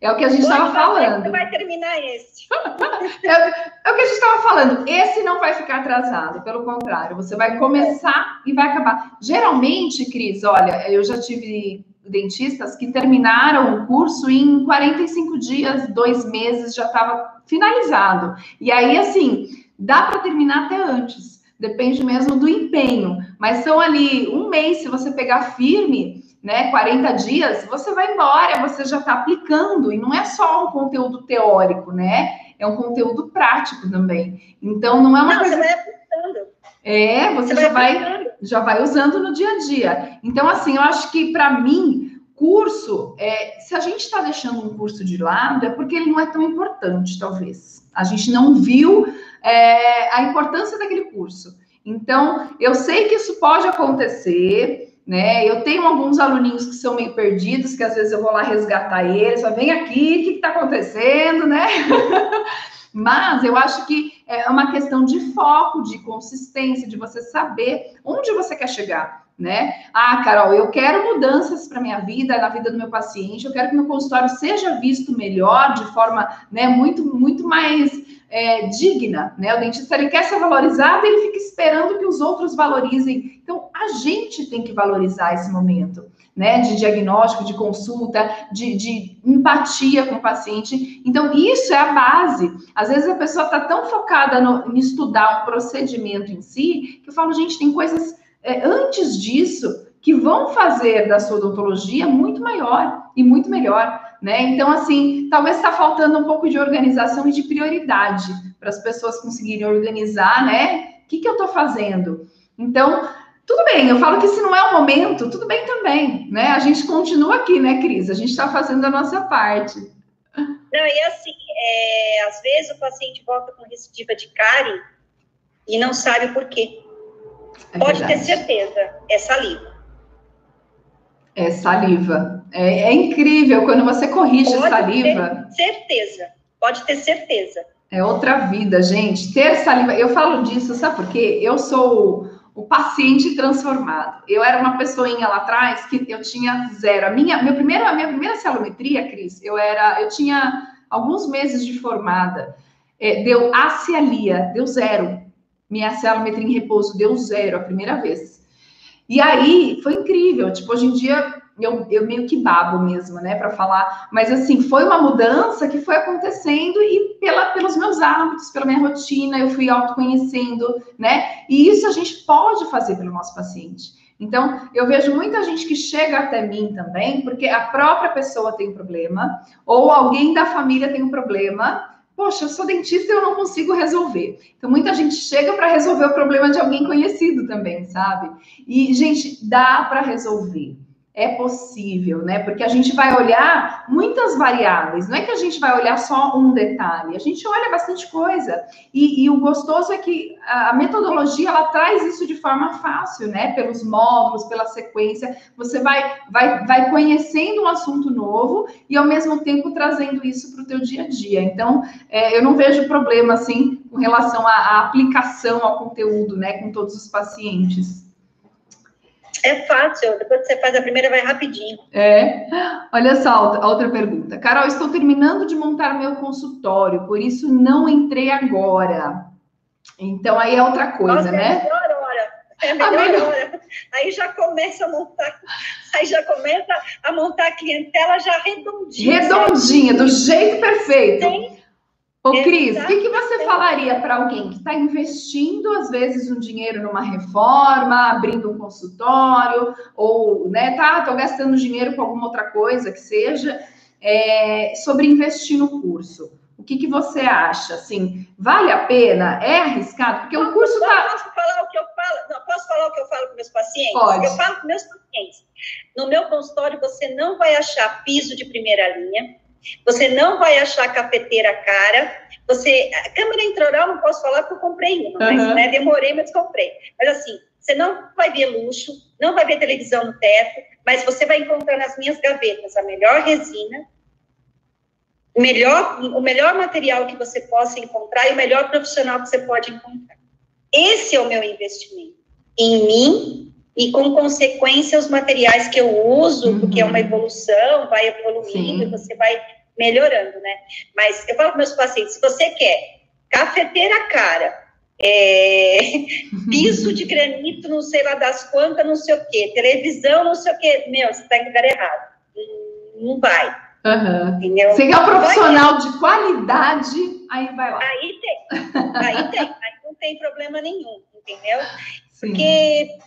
é o que a gente estava falando. Você vai terminar esse. é, é, o que a gente estava falando. Esse não vai ficar atrasado, pelo contrário, você vai começar e vai acabar. Geralmente, Cris, olha, eu já tive dentistas que terminaram o curso em 45 dias, dois meses, já estava finalizado. E aí, assim, dá para terminar até antes. Depende mesmo do empenho. Mas são ali um mês, se você pegar firme, né, 40 dias, você vai embora, você já está aplicando, e não é só um conteúdo teórico, né? É um conteúdo prático também. Então, não é uma não, coisa. Você vai aplicando. É, você, você já vai, vai já vai usando no dia a dia. Então, assim, eu acho que para mim, curso, é, se a gente está deixando um curso de lado, é porque ele não é tão importante, talvez. A gente não viu é, a importância daquele curso. Então, eu sei que isso pode acontecer, né? Eu tenho alguns aluninhos que são meio perdidos, que às vezes eu vou lá resgatar eles, só vem aqui, o que está acontecendo, né? Mas eu acho que é uma questão de foco, de consistência, de você saber onde você quer chegar, né? Ah, Carol, eu quero mudanças para minha vida, na vida do meu paciente, eu quero que meu consultório seja visto melhor, de forma, né, muito, muito mais é, digna, né? O dentista ele quer ser valorizado, ele fica esperando que os outros valorizem. Então, a gente tem que valorizar esse momento, né? De diagnóstico, de consulta, de, de empatia com o paciente. Então, isso é a base. Às vezes a pessoa está tão focada no, em estudar o procedimento em si, que eu falo, gente, tem coisas é, antes disso que vão fazer da sua odontologia muito maior e muito melhor. Né? Então, assim, talvez está faltando um pouco de organização e de prioridade para as pessoas conseguirem organizar, né? O que, que eu estou fazendo? Então, tudo bem, eu falo que se não é o momento, tudo bem também, né? A gente continua aqui, né, Cris? A gente está fazendo a nossa parte. Não, e assim, é, às vezes o paciente volta com recidiva de cárie e não sabe por quê. É Pode verdade. ter certeza, é saliva. É saliva. É, é incrível quando você corrige Pode saliva. Ter certeza. Pode ter certeza. É outra vida, gente. Ter saliva. Eu falo disso, sabe por quê? Eu sou o paciente transformado. Eu era uma pessoinha lá atrás que eu tinha zero. A minha, meu primeiro, a minha primeira celometria, Cris, eu era, eu tinha alguns meses de formada. É, deu acialia, deu zero. Minha celometria em repouso deu zero a primeira vez. E aí foi incrível. Tipo, hoje em dia eu, eu meio que babo mesmo, né, para falar. Mas assim, foi uma mudança que foi acontecendo e pela, pelos meus hábitos, pela minha rotina, eu fui autoconhecendo, né? E isso a gente pode fazer pelo nosso paciente. Então, eu vejo muita gente que chega até mim também, porque a própria pessoa tem um problema, ou alguém da família tem um problema. Poxa, eu sou dentista e eu não consigo resolver. Então, muita gente chega para resolver o problema de alguém conhecido também, sabe? E, gente, dá para resolver é possível, né? Porque a gente vai olhar muitas variáveis, não é que a gente vai olhar só um detalhe, a gente olha bastante coisa. E, e o gostoso é que a, metodologia ela traz isso de forma fácil, né? Pelos módulos, pela sequência, você vai, vai, vai conhecendo um assunto novo e ao mesmo tempo trazendo isso para o teu dia a dia. Então, é, eu não vejo problema assim com relação à, à aplicação ao conteúdo, né? Com todos os pacientes. É fácil, depois que você faz a primeira, vai rapidinho. É. Olha só a outra pergunta. Carol, estou terminando de montar meu consultório, por isso não entrei agora. Então aí é outra coisa, Nossa, né? É melhor hora. É a melhor, a melhor hora. Aí já começa a montar, aí já começa a montar a clientela já redondinha. Redondinha, do jeito perfeito. Sem Ô, Cris, o que, que você falaria para alguém que está investindo, às vezes, um dinheiro numa reforma, abrindo um consultório, ou, né, tá, tô gastando dinheiro com alguma outra coisa que seja, é, sobre investir no curso? O que, que você acha? Assim, vale a pena? É arriscado? Porque o curso está. Posso falar o que eu falo? Não, posso falar o que eu falo com meus pacientes? Pode. Eu falo com meus pacientes. No meu consultório, você não vai achar piso de primeira linha você não vai achar cafeteira cara. Você, a câmera intraoral não posso falar porque eu comprei uma, uhum. mas né, demorei, mas comprei. Mas assim, você não vai ver luxo, não vai ver televisão no teto, mas você vai encontrar nas minhas gavetas a melhor resina, melhor, o melhor material que você possa encontrar e o melhor profissional que você pode encontrar. Esse é o meu investimento em mim e com consequência os materiais que eu uso, uhum. porque é uma evolução, vai evoluindo, Sim. você vai melhorando, né? Mas eu falo para meus pacientes, se você quer cafeteira cara, é, piso de granito, não sei lá das quantas, não sei o quê, televisão, não sei o quê, meu, você está em lugar errado. Não vai. Uhum. Entendeu? Você é um profissional de qualidade, aí vai lá. Aí tem, aí tem, aí não tem problema nenhum, entendeu? Sim. Porque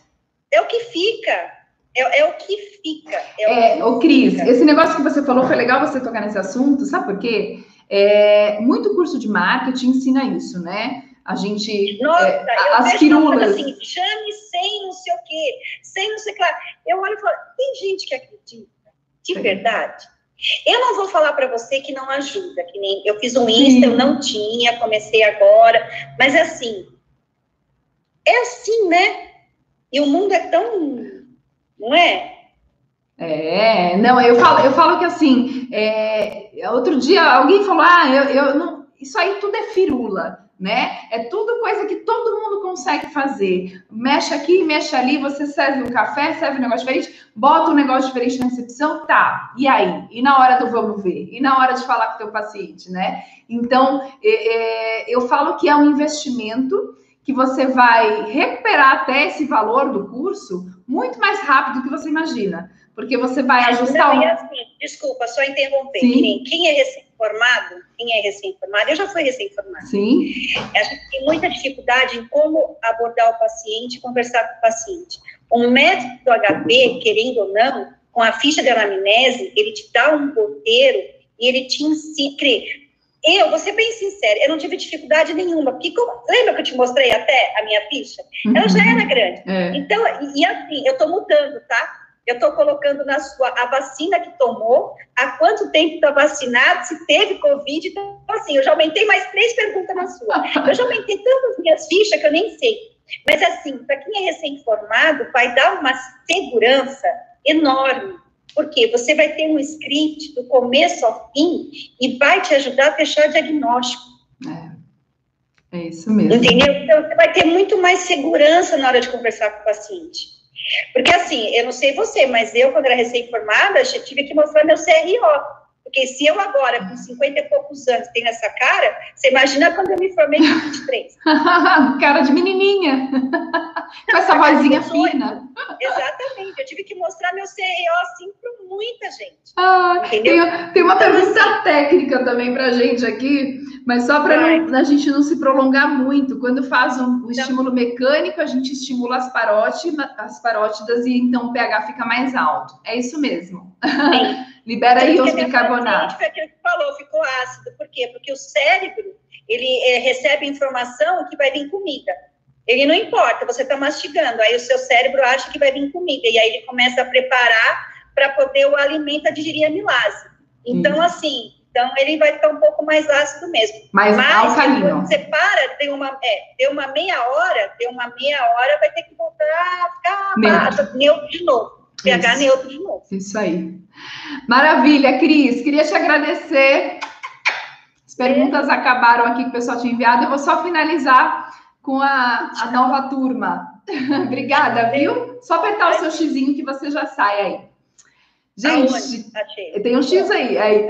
é o que fica. É, é, o que fica. É, é o Cris, fica. esse negócio que você falou foi legal você tocar nesse assunto, sabe por quê? É, muito curso de marketing ensina isso, né? A gente. Nossa, é, as firulas. assim, chame sem não sei o quê, sem não sei o que lá. Eu olho e falo, tem gente que acredita, de verdade. Eu não vou falar para você que não ajuda, que nem eu fiz um Insta, Sim. eu não tinha, comecei agora, mas é assim. É assim, né? E o mundo é tão. Não é? É, não, eu falo, eu falo que assim, é, outro dia alguém falou, ah, eu, eu não, isso aí tudo é firula, né? É tudo coisa que todo mundo consegue fazer. Mexe aqui, mexe ali, você serve um café, serve um negócio diferente, bota um negócio diferente na recepção, tá. E aí? E na hora do vamos ver? E na hora de falar com o teu paciente, né? Então, é, é, eu falo que é um investimento que você vai recuperar até esse valor do curso muito mais rápido do que você imagina. Porque você vai ajustar. Não, assim, desculpa, só interromper. Quem, quem é recém-formado, quem é recém-formado, eu já fui recém-formado. Sim. A gente tem muita dificuldade em como abordar o paciente, conversar com o paciente. Um método HP, querendo ou não, com a ficha de anamnese, ele te dá um roteiro e ele te ensina. Eu, vou ser bem sincera, eu não tive dificuldade nenhuma, porque como, lembra que eu te mostrei até a minha ficha? Ela já era grande. É. Então, e, e assim, eu estou mudando, tá? Eu estou colocando na sua a vacina que tomou, há quanto tempo está vacinado, se teve Covid. Então, assim, eu já aumentei mais três perguntas na sua. Eu já aumentei tantas minhas fichas que eu nem sei. Mas, assim, para quem é recém-formado, vai dar uma segurança enorme. Porque você vai ter um script do começo ao fim e vai te ajudar a fechar diagnóstico. É, é isso mesmo. Entendeu? Então, você vai ter muito mais segurança na hora de conversar com o paciente. Porque assim, eu não sei você, mas eu, quando era recém-formada, tive que mostrar meu CRO. Porque se eu agora, com 50 e poucos anos, tenho essa cara, você imagina quando eu me formei com 23. cara de menininha. com essa vozinha fina. Exatamente. Eu tive que mostrar meu CRO assim para muita gente. Ah, tem, tem, uma então, pergunta assim, técnica também para gente aqui, mas só para a gente não se prolongar muito. Quando faz um, estímulo mecânico, a gente estimula as parótidas, as parótidas e então o pH fica mais alto. É isso mesmo. Libera aí os bicarbonato. Foi aquilo que falou, ficou ácido. Por quê? Porque o cérebro, ele é, recebe informação que vai vir comida. Ele não importa, você está mastigando, aí o seu cérebro acha que vai vir comida, e aí ele começa a preparar para poder o alimento digerir a milase. Então, hum. assim, então ele vai ficar um pouco mais ácido mesmo. Mais Mas alcalino. você para, tem uma, é, tem uma meia hora, tem uma meia hora, vai ter que voltar a ficar neutro de novo. pH neutro de novo. Isso aí. Maravilha, Cris. Queria te agradecer. As perguntas é. acabaram aqui que o pessoal tinha enviado. Eu vou só finalizar com a, a nova turma. Obrigada, viu? Só apertar o seu xizinho que você já sai aí. Gente, tem um X aí. aí.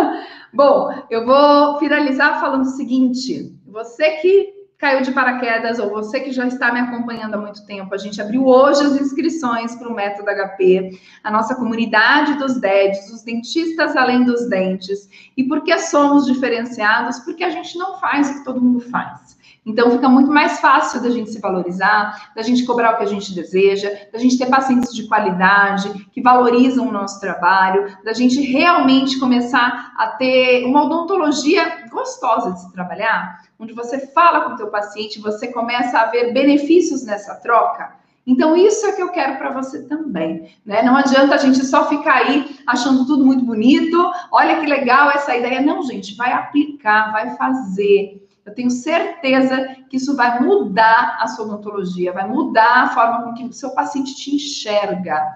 Bom, eu vou finalizar falando o seguinte: você que caiu de paraquedas ou você que já está me acompanhando há muito tempo, a gente abriu hoje as inscrições para o Método HP, a nossa comunidade dos DEDs, os dentistas além dos dentes. E por que somos diferenciados? Porque a gente não faz o que todo mundo faz. Então fica muito mais fácil da gente se valorizar, da gente cobrar o que a gente deseja, da gente ter pacientes de qualidade, que valorizam o nosso trabalho, da gente realmente começar a ter uma odontologia gostosa de se trabalhar, onde você fala com o teu paciente, você começa a ver benefícios nessa troca. Então, isso é que eu quero para você também, né? Não adianta a gente só ficar aí achando tudo muito bonito, olha que legal essa ideia. Não, gente, vai aplicar, vai fazer. Eu tenho certeza que isso vai mudar a sua odontologia, vai mudar a forma com que o seu paciente te enxerga.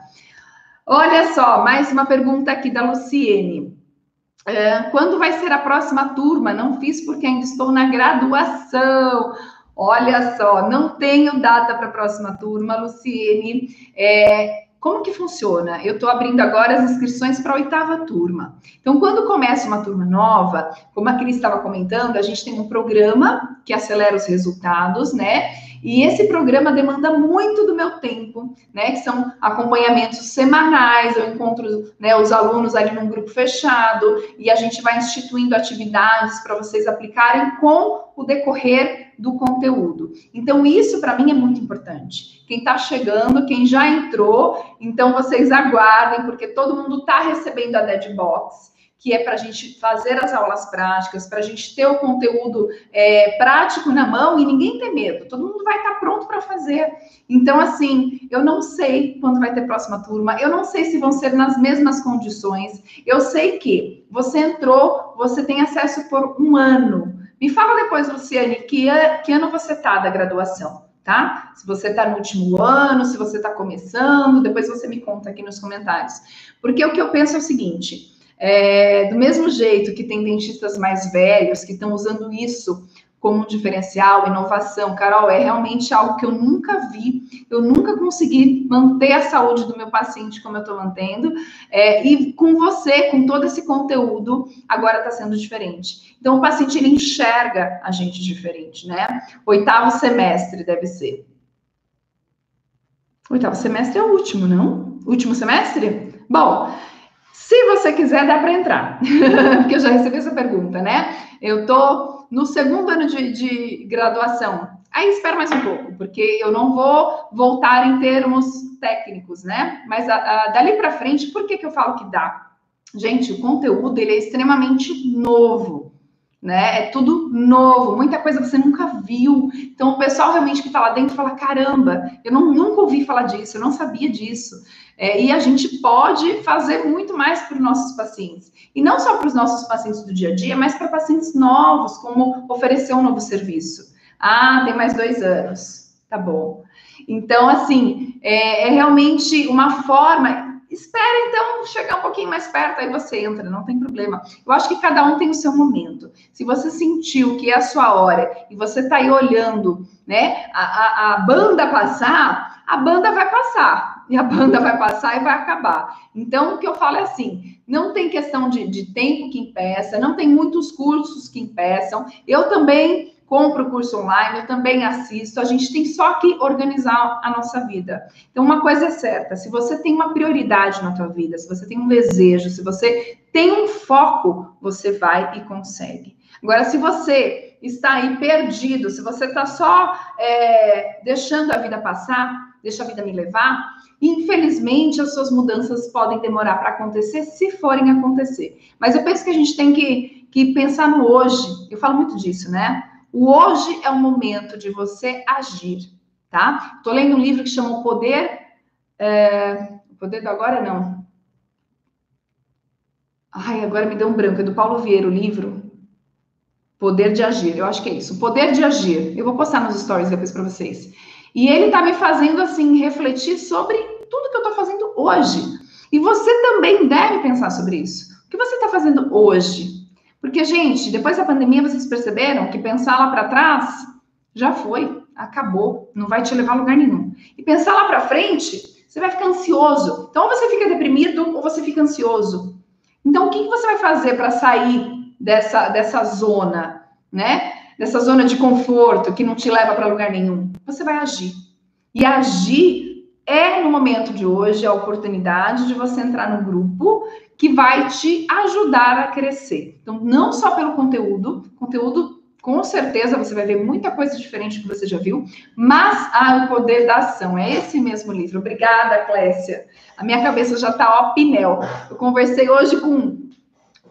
Olha só, mais uma pergunta aqui da Luciene. É, quando vai ser a próxima turma? Não fiz porque ainda estou na graduação. Olha só, não tenho data para a próxima turma, Luciene. É, como que funciona? Eu estou abrindo agora as inscrições para a oitava turma. Então, quando começa uma turma nova, como a Cris estava comentando, a gente tem um programa que acelera os resultados, né? E esse programa demanda muito do meu tempo, né? Que são acompanhamentos semanais, eu encontro né, os alunos ali num grupo fechado e a gente vai instituindo atividades para vocês aplicarem com o decorrer do conteúdo. Então, isso para mim é muito importante. Quem está chegando, quem já entrou, então vocês aguardem, porque todo mundo está recebendo a Dead Box que é para a gente fazer as aulas práticas, para a gente ter o conteúdo é, prático na mão e ninguém ter medo, todo mundo vai estar tá pronto para fazer. Então, assim, eu não sei quando vai ter próxima turma, eu não sei se vão ser nas mesmas condições, eu sei que você entrou, você tem acesso por um ano. Me fala depois, Luciane, que, que ano você está da graduação? Tá? Se você está no último ano, se você está começando, depois você me conta aqui nos comentários. Porque o que eu penso é o seguinte: é, do mesmo jeito que tem dentistas mais velhos que estão usando isso como um diferencial, inovação, Carol, é realmente algo que eu nunca vi, eu nunca consegui manter a saúde do meu paciente como eu estou mantendo, é, e com você, com todo esse conteúdo, agora está sendo diferente. Então, o paciente ele enxerga a gente diferente, né? Oitavo semestre deve ser. Oitavo semestre é o último, não? Último semestre? Bom, se você quiser, dá para entrar, porque eu já recebi essa pergunta, né? Eu estou no segundo ano de, de, graduação. Aí espera mais um pouco, porque eu não vou voltar em termos técnicos, né? Mas a, a, dali para frente, por que, que eu falo que dá? Gente, o conteúdo ele é extremamente novo, né? É tudo novo, muita coisa você nunca viu. Então, o pessoal realmente que está lá dentro fala: caramba, eu não, nunca ouvi falar disso, eu não sabia disso. É, e a gente pode fazer muito mais para os nossos pacientes. E não só para os nossos pacientes do dia a dia, mas para pacientes novos, como oferecer um novo serviço. Ah, tem mais dois anos. Tá bom. Então, assim, é, é realmente uma forma. Espera, então, chegar um pouquinho mais perto, aí você entra, não tem problema. Eu acho que cada um tem o seu momento. Se você sentiu que é a sua hora e você está aí olhando, né, a, a, a banda passar, a banda vai passar. E a banda vai passar e vai acabar. Então, o que eu falo é assim: não tem questão de, de tempo que impeça, não tem muitos cursos que impeçam. Eu também compro curso online, eu também assisto, a gente tem só que organizar a nossa vida. Então, uma coisa é certa, se você tem uma prioridade na tua vida, se você tem um desejo, se você tem um foco, você vai e consegue. Agora, se você está aí perdido, se você está só é, deixando a vida passar, deixa a vida me levar, infelizmente as suas mudanças podem demorar para acontecer, se forem acontecer. Mas eu penso que a gente tem que, que pensar no hoje, eu falo muito disso, né? O hoje é o momento de você agir, tá? Estou lendo um livro que chama O Poder. É... O Poder do Agora, não. Ai, agora me deu um branco. É do Paulo Vieira o livro. Poder de Agir. Eu acho que é isso. O Poder de Agir. Eu vou postar nos stories depois para vocês. E ele está me fazendo, assim, refletir sobre tudo que eu estou fazendo hoje. E você também deve pensar sobre isso. O que você está fazendo hoje? Porque, gente, depois da pandemia, vocês perceberam que pensar lá para trás já foi, acabou, não vai te levar a lugar nenhum. E pensar lá para frente, você vai ficar ansioso. Então, ou você fica deprimido ou você fica ansioso. Então, o que, que você vai fazer para sair dessa, dessa zona, né? Dessa zona de conforto que não te leva para lugar nenhum? Você vai agir. E agir é, no momento de hoje, a oportunidade de você entrar no grupo que vai te ajudar a crescer. Então, não só pelo conteúdo, conteúdo com certeza você vai ver muita coisa diferente que você já viu, mas ah, o poder da ação. É esse mesmo livro. Obrigada, Clécia. A minha cabeça já tá ó pinel. Eu conversei hoje com,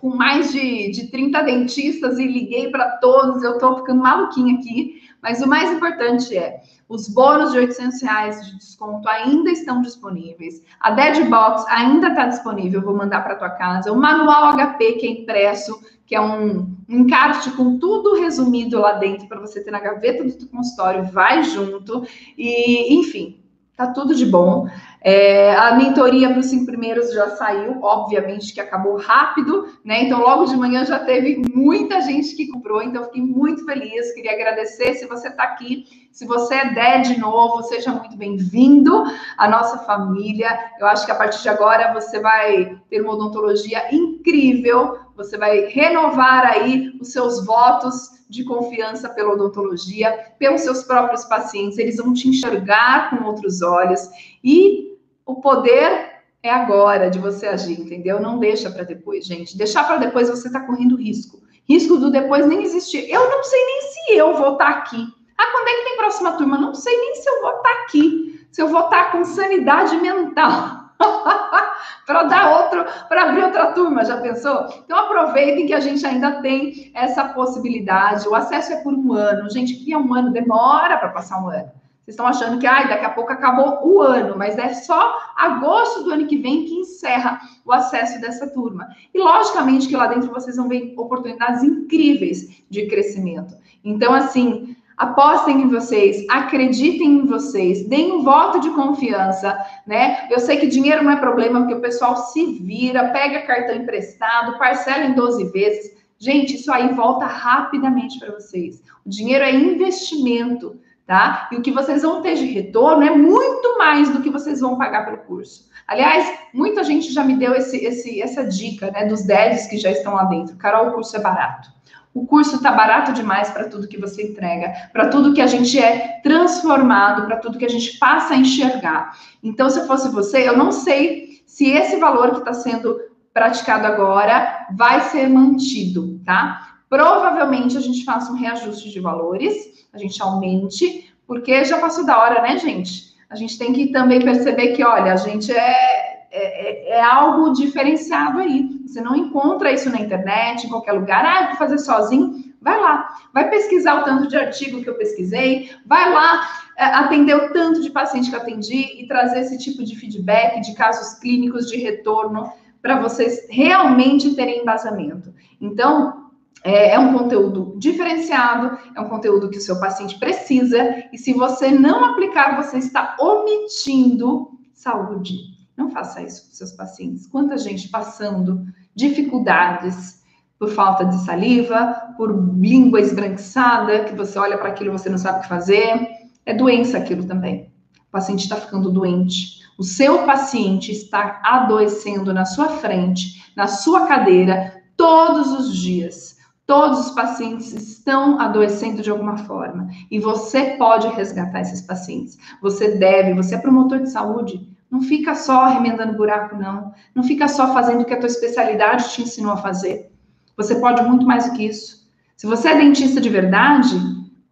com mais de, de 30 dentistas e liguei para todos. Eu tô ficando maluquinha aqui, mas o mais importante é os bônus de 800 reais de desconto ainda estão disponíveis. A Dead Box ainda está disponível, vou mandar para tua casa. O manual HP que é impresso, que é um encarte com tudo resumido lá dentro para você ter na gaveta do teu consultório, vai junto. E, enfim, tá tudo de bom. É, a mentoria para os cinco primeiros já saiu, obviamente que acabou rápido, né? Então, logo de manhã já teve muita gente que comprou, então fiquei muito feliz. Queria agradecer se você está aqui. Se você é DÉ de novo, seja muito bem-vindo à nossa família. Eu acho que a partir de agora você vai ter uma odontologia incrível, você vai renovar aí os seus votos de confiança pela odontologia, pelos seus próprios pacientes, eles vão te enxergar com outros olhos e o poder é agora de você agir, entendeu? Não deixa para depois, gente. Deixar para depois você está correndo risco. Risco do depois nem existir. Eu não sei nem se eu vou estar tá aqui. Ah, quando é que tem próxima turma? Não sei nem se eu vou estar aqui. Se eu vou estar com sanidade mental. para dar outro, para abrir outra turma, já pensou? Então aproveitem que a gente ainda tem essa possibilidade. O acesso é por um ano. Gente, que é um ano? Demora para passar um ano. Vocês estão achando que ai, daqui a pouco acabou o ano, mas é só agosto do ano que vem que encerra o acesso dessa turma. E logicamente que lá dentro vocês vão ver oportunidades incríveis de crescimento. Então, assim, Apostem em vocês, acreditem em vocês, deem um voto de confiança, né? Eu sei que dinheiro não é problema, porque o pessoal se vira, pega cartão emprestado, parcela em 12 vezes. Gente, isso aí volta rapidamente para vocês. O dinheiro é investimento, tá? E o que vocês vão ter de retorno é muito mais do que vocês vão pagar pelo curso. Aliás, muita gente já me deu esse, esse, essa dica, né, dos 10 que já estão lá dentro. Carol, o curso é barato. O curso está barato demais para tudo que você entrega, para tudo que a gente é transformado, para tudo que a gente passa a enxergar. Então, se fosse você, eu não sei se esse valor que está sendo praticado agora vai ser mantido, tá? provavelmente a gente faça um reajuste de valores, a gente aumente, porque já passou da hora, né, gente? A gente tem que também perceber que, olha, a gente é, é, é algo diferenciado aí. Você não encontra isso na internet, em qualquer lugar. Ah, vou fazer sozinho. Vai lá, vai pesquisar o tanto de artigo que eu pesquisei, vai lá é, atender o tanto de paciente que eu atendi e trazer esse tipo de feedback, de casos clínicos, de retorno, para vocês realmente terem embasamento. Então, é, é, um conteúdo diferenciado, é um conteúdo que o seu paciente precisa, e se você não aplicar, você está omitindo saúde. Não faça isso com seus pacientes. Quanta gente passando dificuldades por falta de saliva, por língua esbranquiçada, que você olha para aquilo e você não sabe o que fazer. É doença aquilo também. O paciente está ficando doente. O seu paciente está adoecendo na sua frente, na sua cadeira, todos os dias. Todos os pacientes estão adoecendo de alguma forma e você pode resgatar esses pacientes. Você deve, você é promotor de saúde, não fica só remendando buraco, não. Não fica só fazendo o que a tua especialidade te ensinou a fazer. Você pode muito mais do que isso. Se você é dentista de verdade,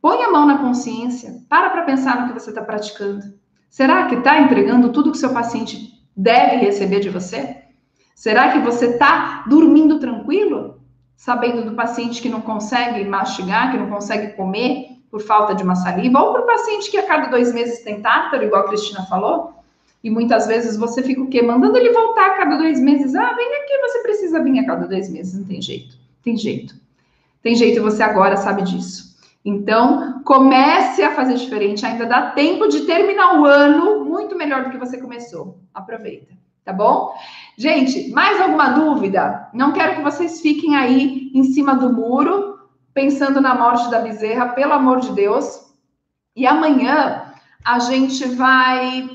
põe a mão na consciência, para para pensar no que você está praticando. Será que está entregando tudo que seu paciente deve receber de você? Será que você está dormindo tranquilo? Sabendo do paciente que não consegue mastigar, que não consegue comer por falta de uma saliva, ou para o paciente que a cada dois meses tem tártaro, igual a Cristina falou, e muitas vezes você fica o quê? Mandando ele voltar a cada dois meses. Ah, vem aqui, você precisa vir a cada dois meses. Não tem jeito. Tem jeito. Tem jeito e você agora sabe disso. Então, comece a fazer diferente. Ainda dá tempo de terminar o ano muito melhor do que você começou. Aproveita, tá bom? Gente, mais alguma dúvida? Não quero que vocês fiquem aí em cima do muro, pensando na morte da bezerra, pelo amor de Deus. E amanhã a gente vai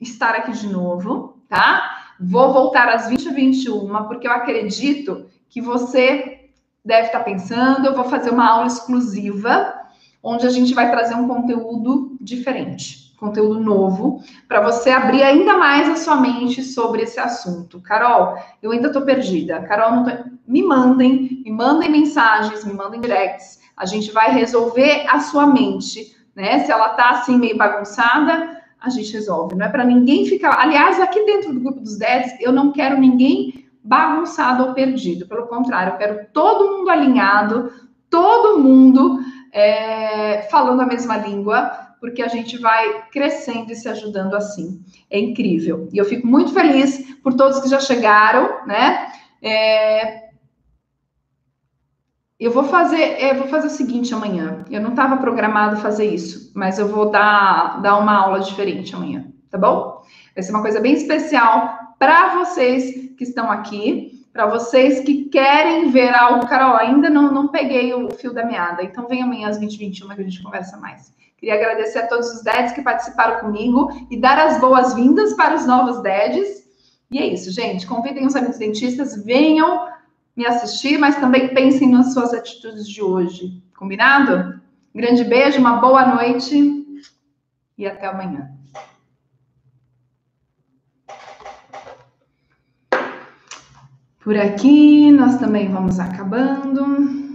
estar aqui de novo, tá? Vou voltar às 20 h 21, porque eu acredito que você deve estar pensando, eu vou fazer uma aula exclusiva, onde a gente vai trazer um conteúdo diferente, conteúdo novo, para você abrir ainda mais a sua mente sobre esse assunto. Carol, eu ainda estou perdida. Carol, tô... me mandem, me mandem mensagens, me mandem directs. A gente vai resolver a sua mente, né? Se ela tá assim meio bagunçada, a gente resolve. Não é para ninguém ficar. Aliás, aqui dentro do grupo dos 10, eu não quero ninguém bagunçado ou perdido. Pelo contrário, eu quero todo mundo alinhado, todo mundo é, falando a mesma língua, porque a gente vai crescendo e se ajudando assim. É incrível. E eu fico muito feliz por todos que já chegaram, né? É, eu vou fazer, eu vou fazer o seguinte amanhã. Eu não estava programado fazer isso, mas eu vou dar, dar uma aula diferente amanhã, tá bom? Vai ser uma coisa bem especial para vocês que estão aqui, para vocês que querem ver algo. Carol, ainda não, não peguei o fio da meada, então vem amanhã às 20h21 que a gente conversa mais. Queria agradecer a todos os DEDs que participaram comigo e dar as boas-vindas para os novos DEDs. E é isso, gente. Convidem os amigos dentistas, venham me assistir, mas também pensem nas suas atitudes de hoje. Combinado? Grande beijo, uma boa noite e até amanhã. Por aqui, nós também vamos acabando.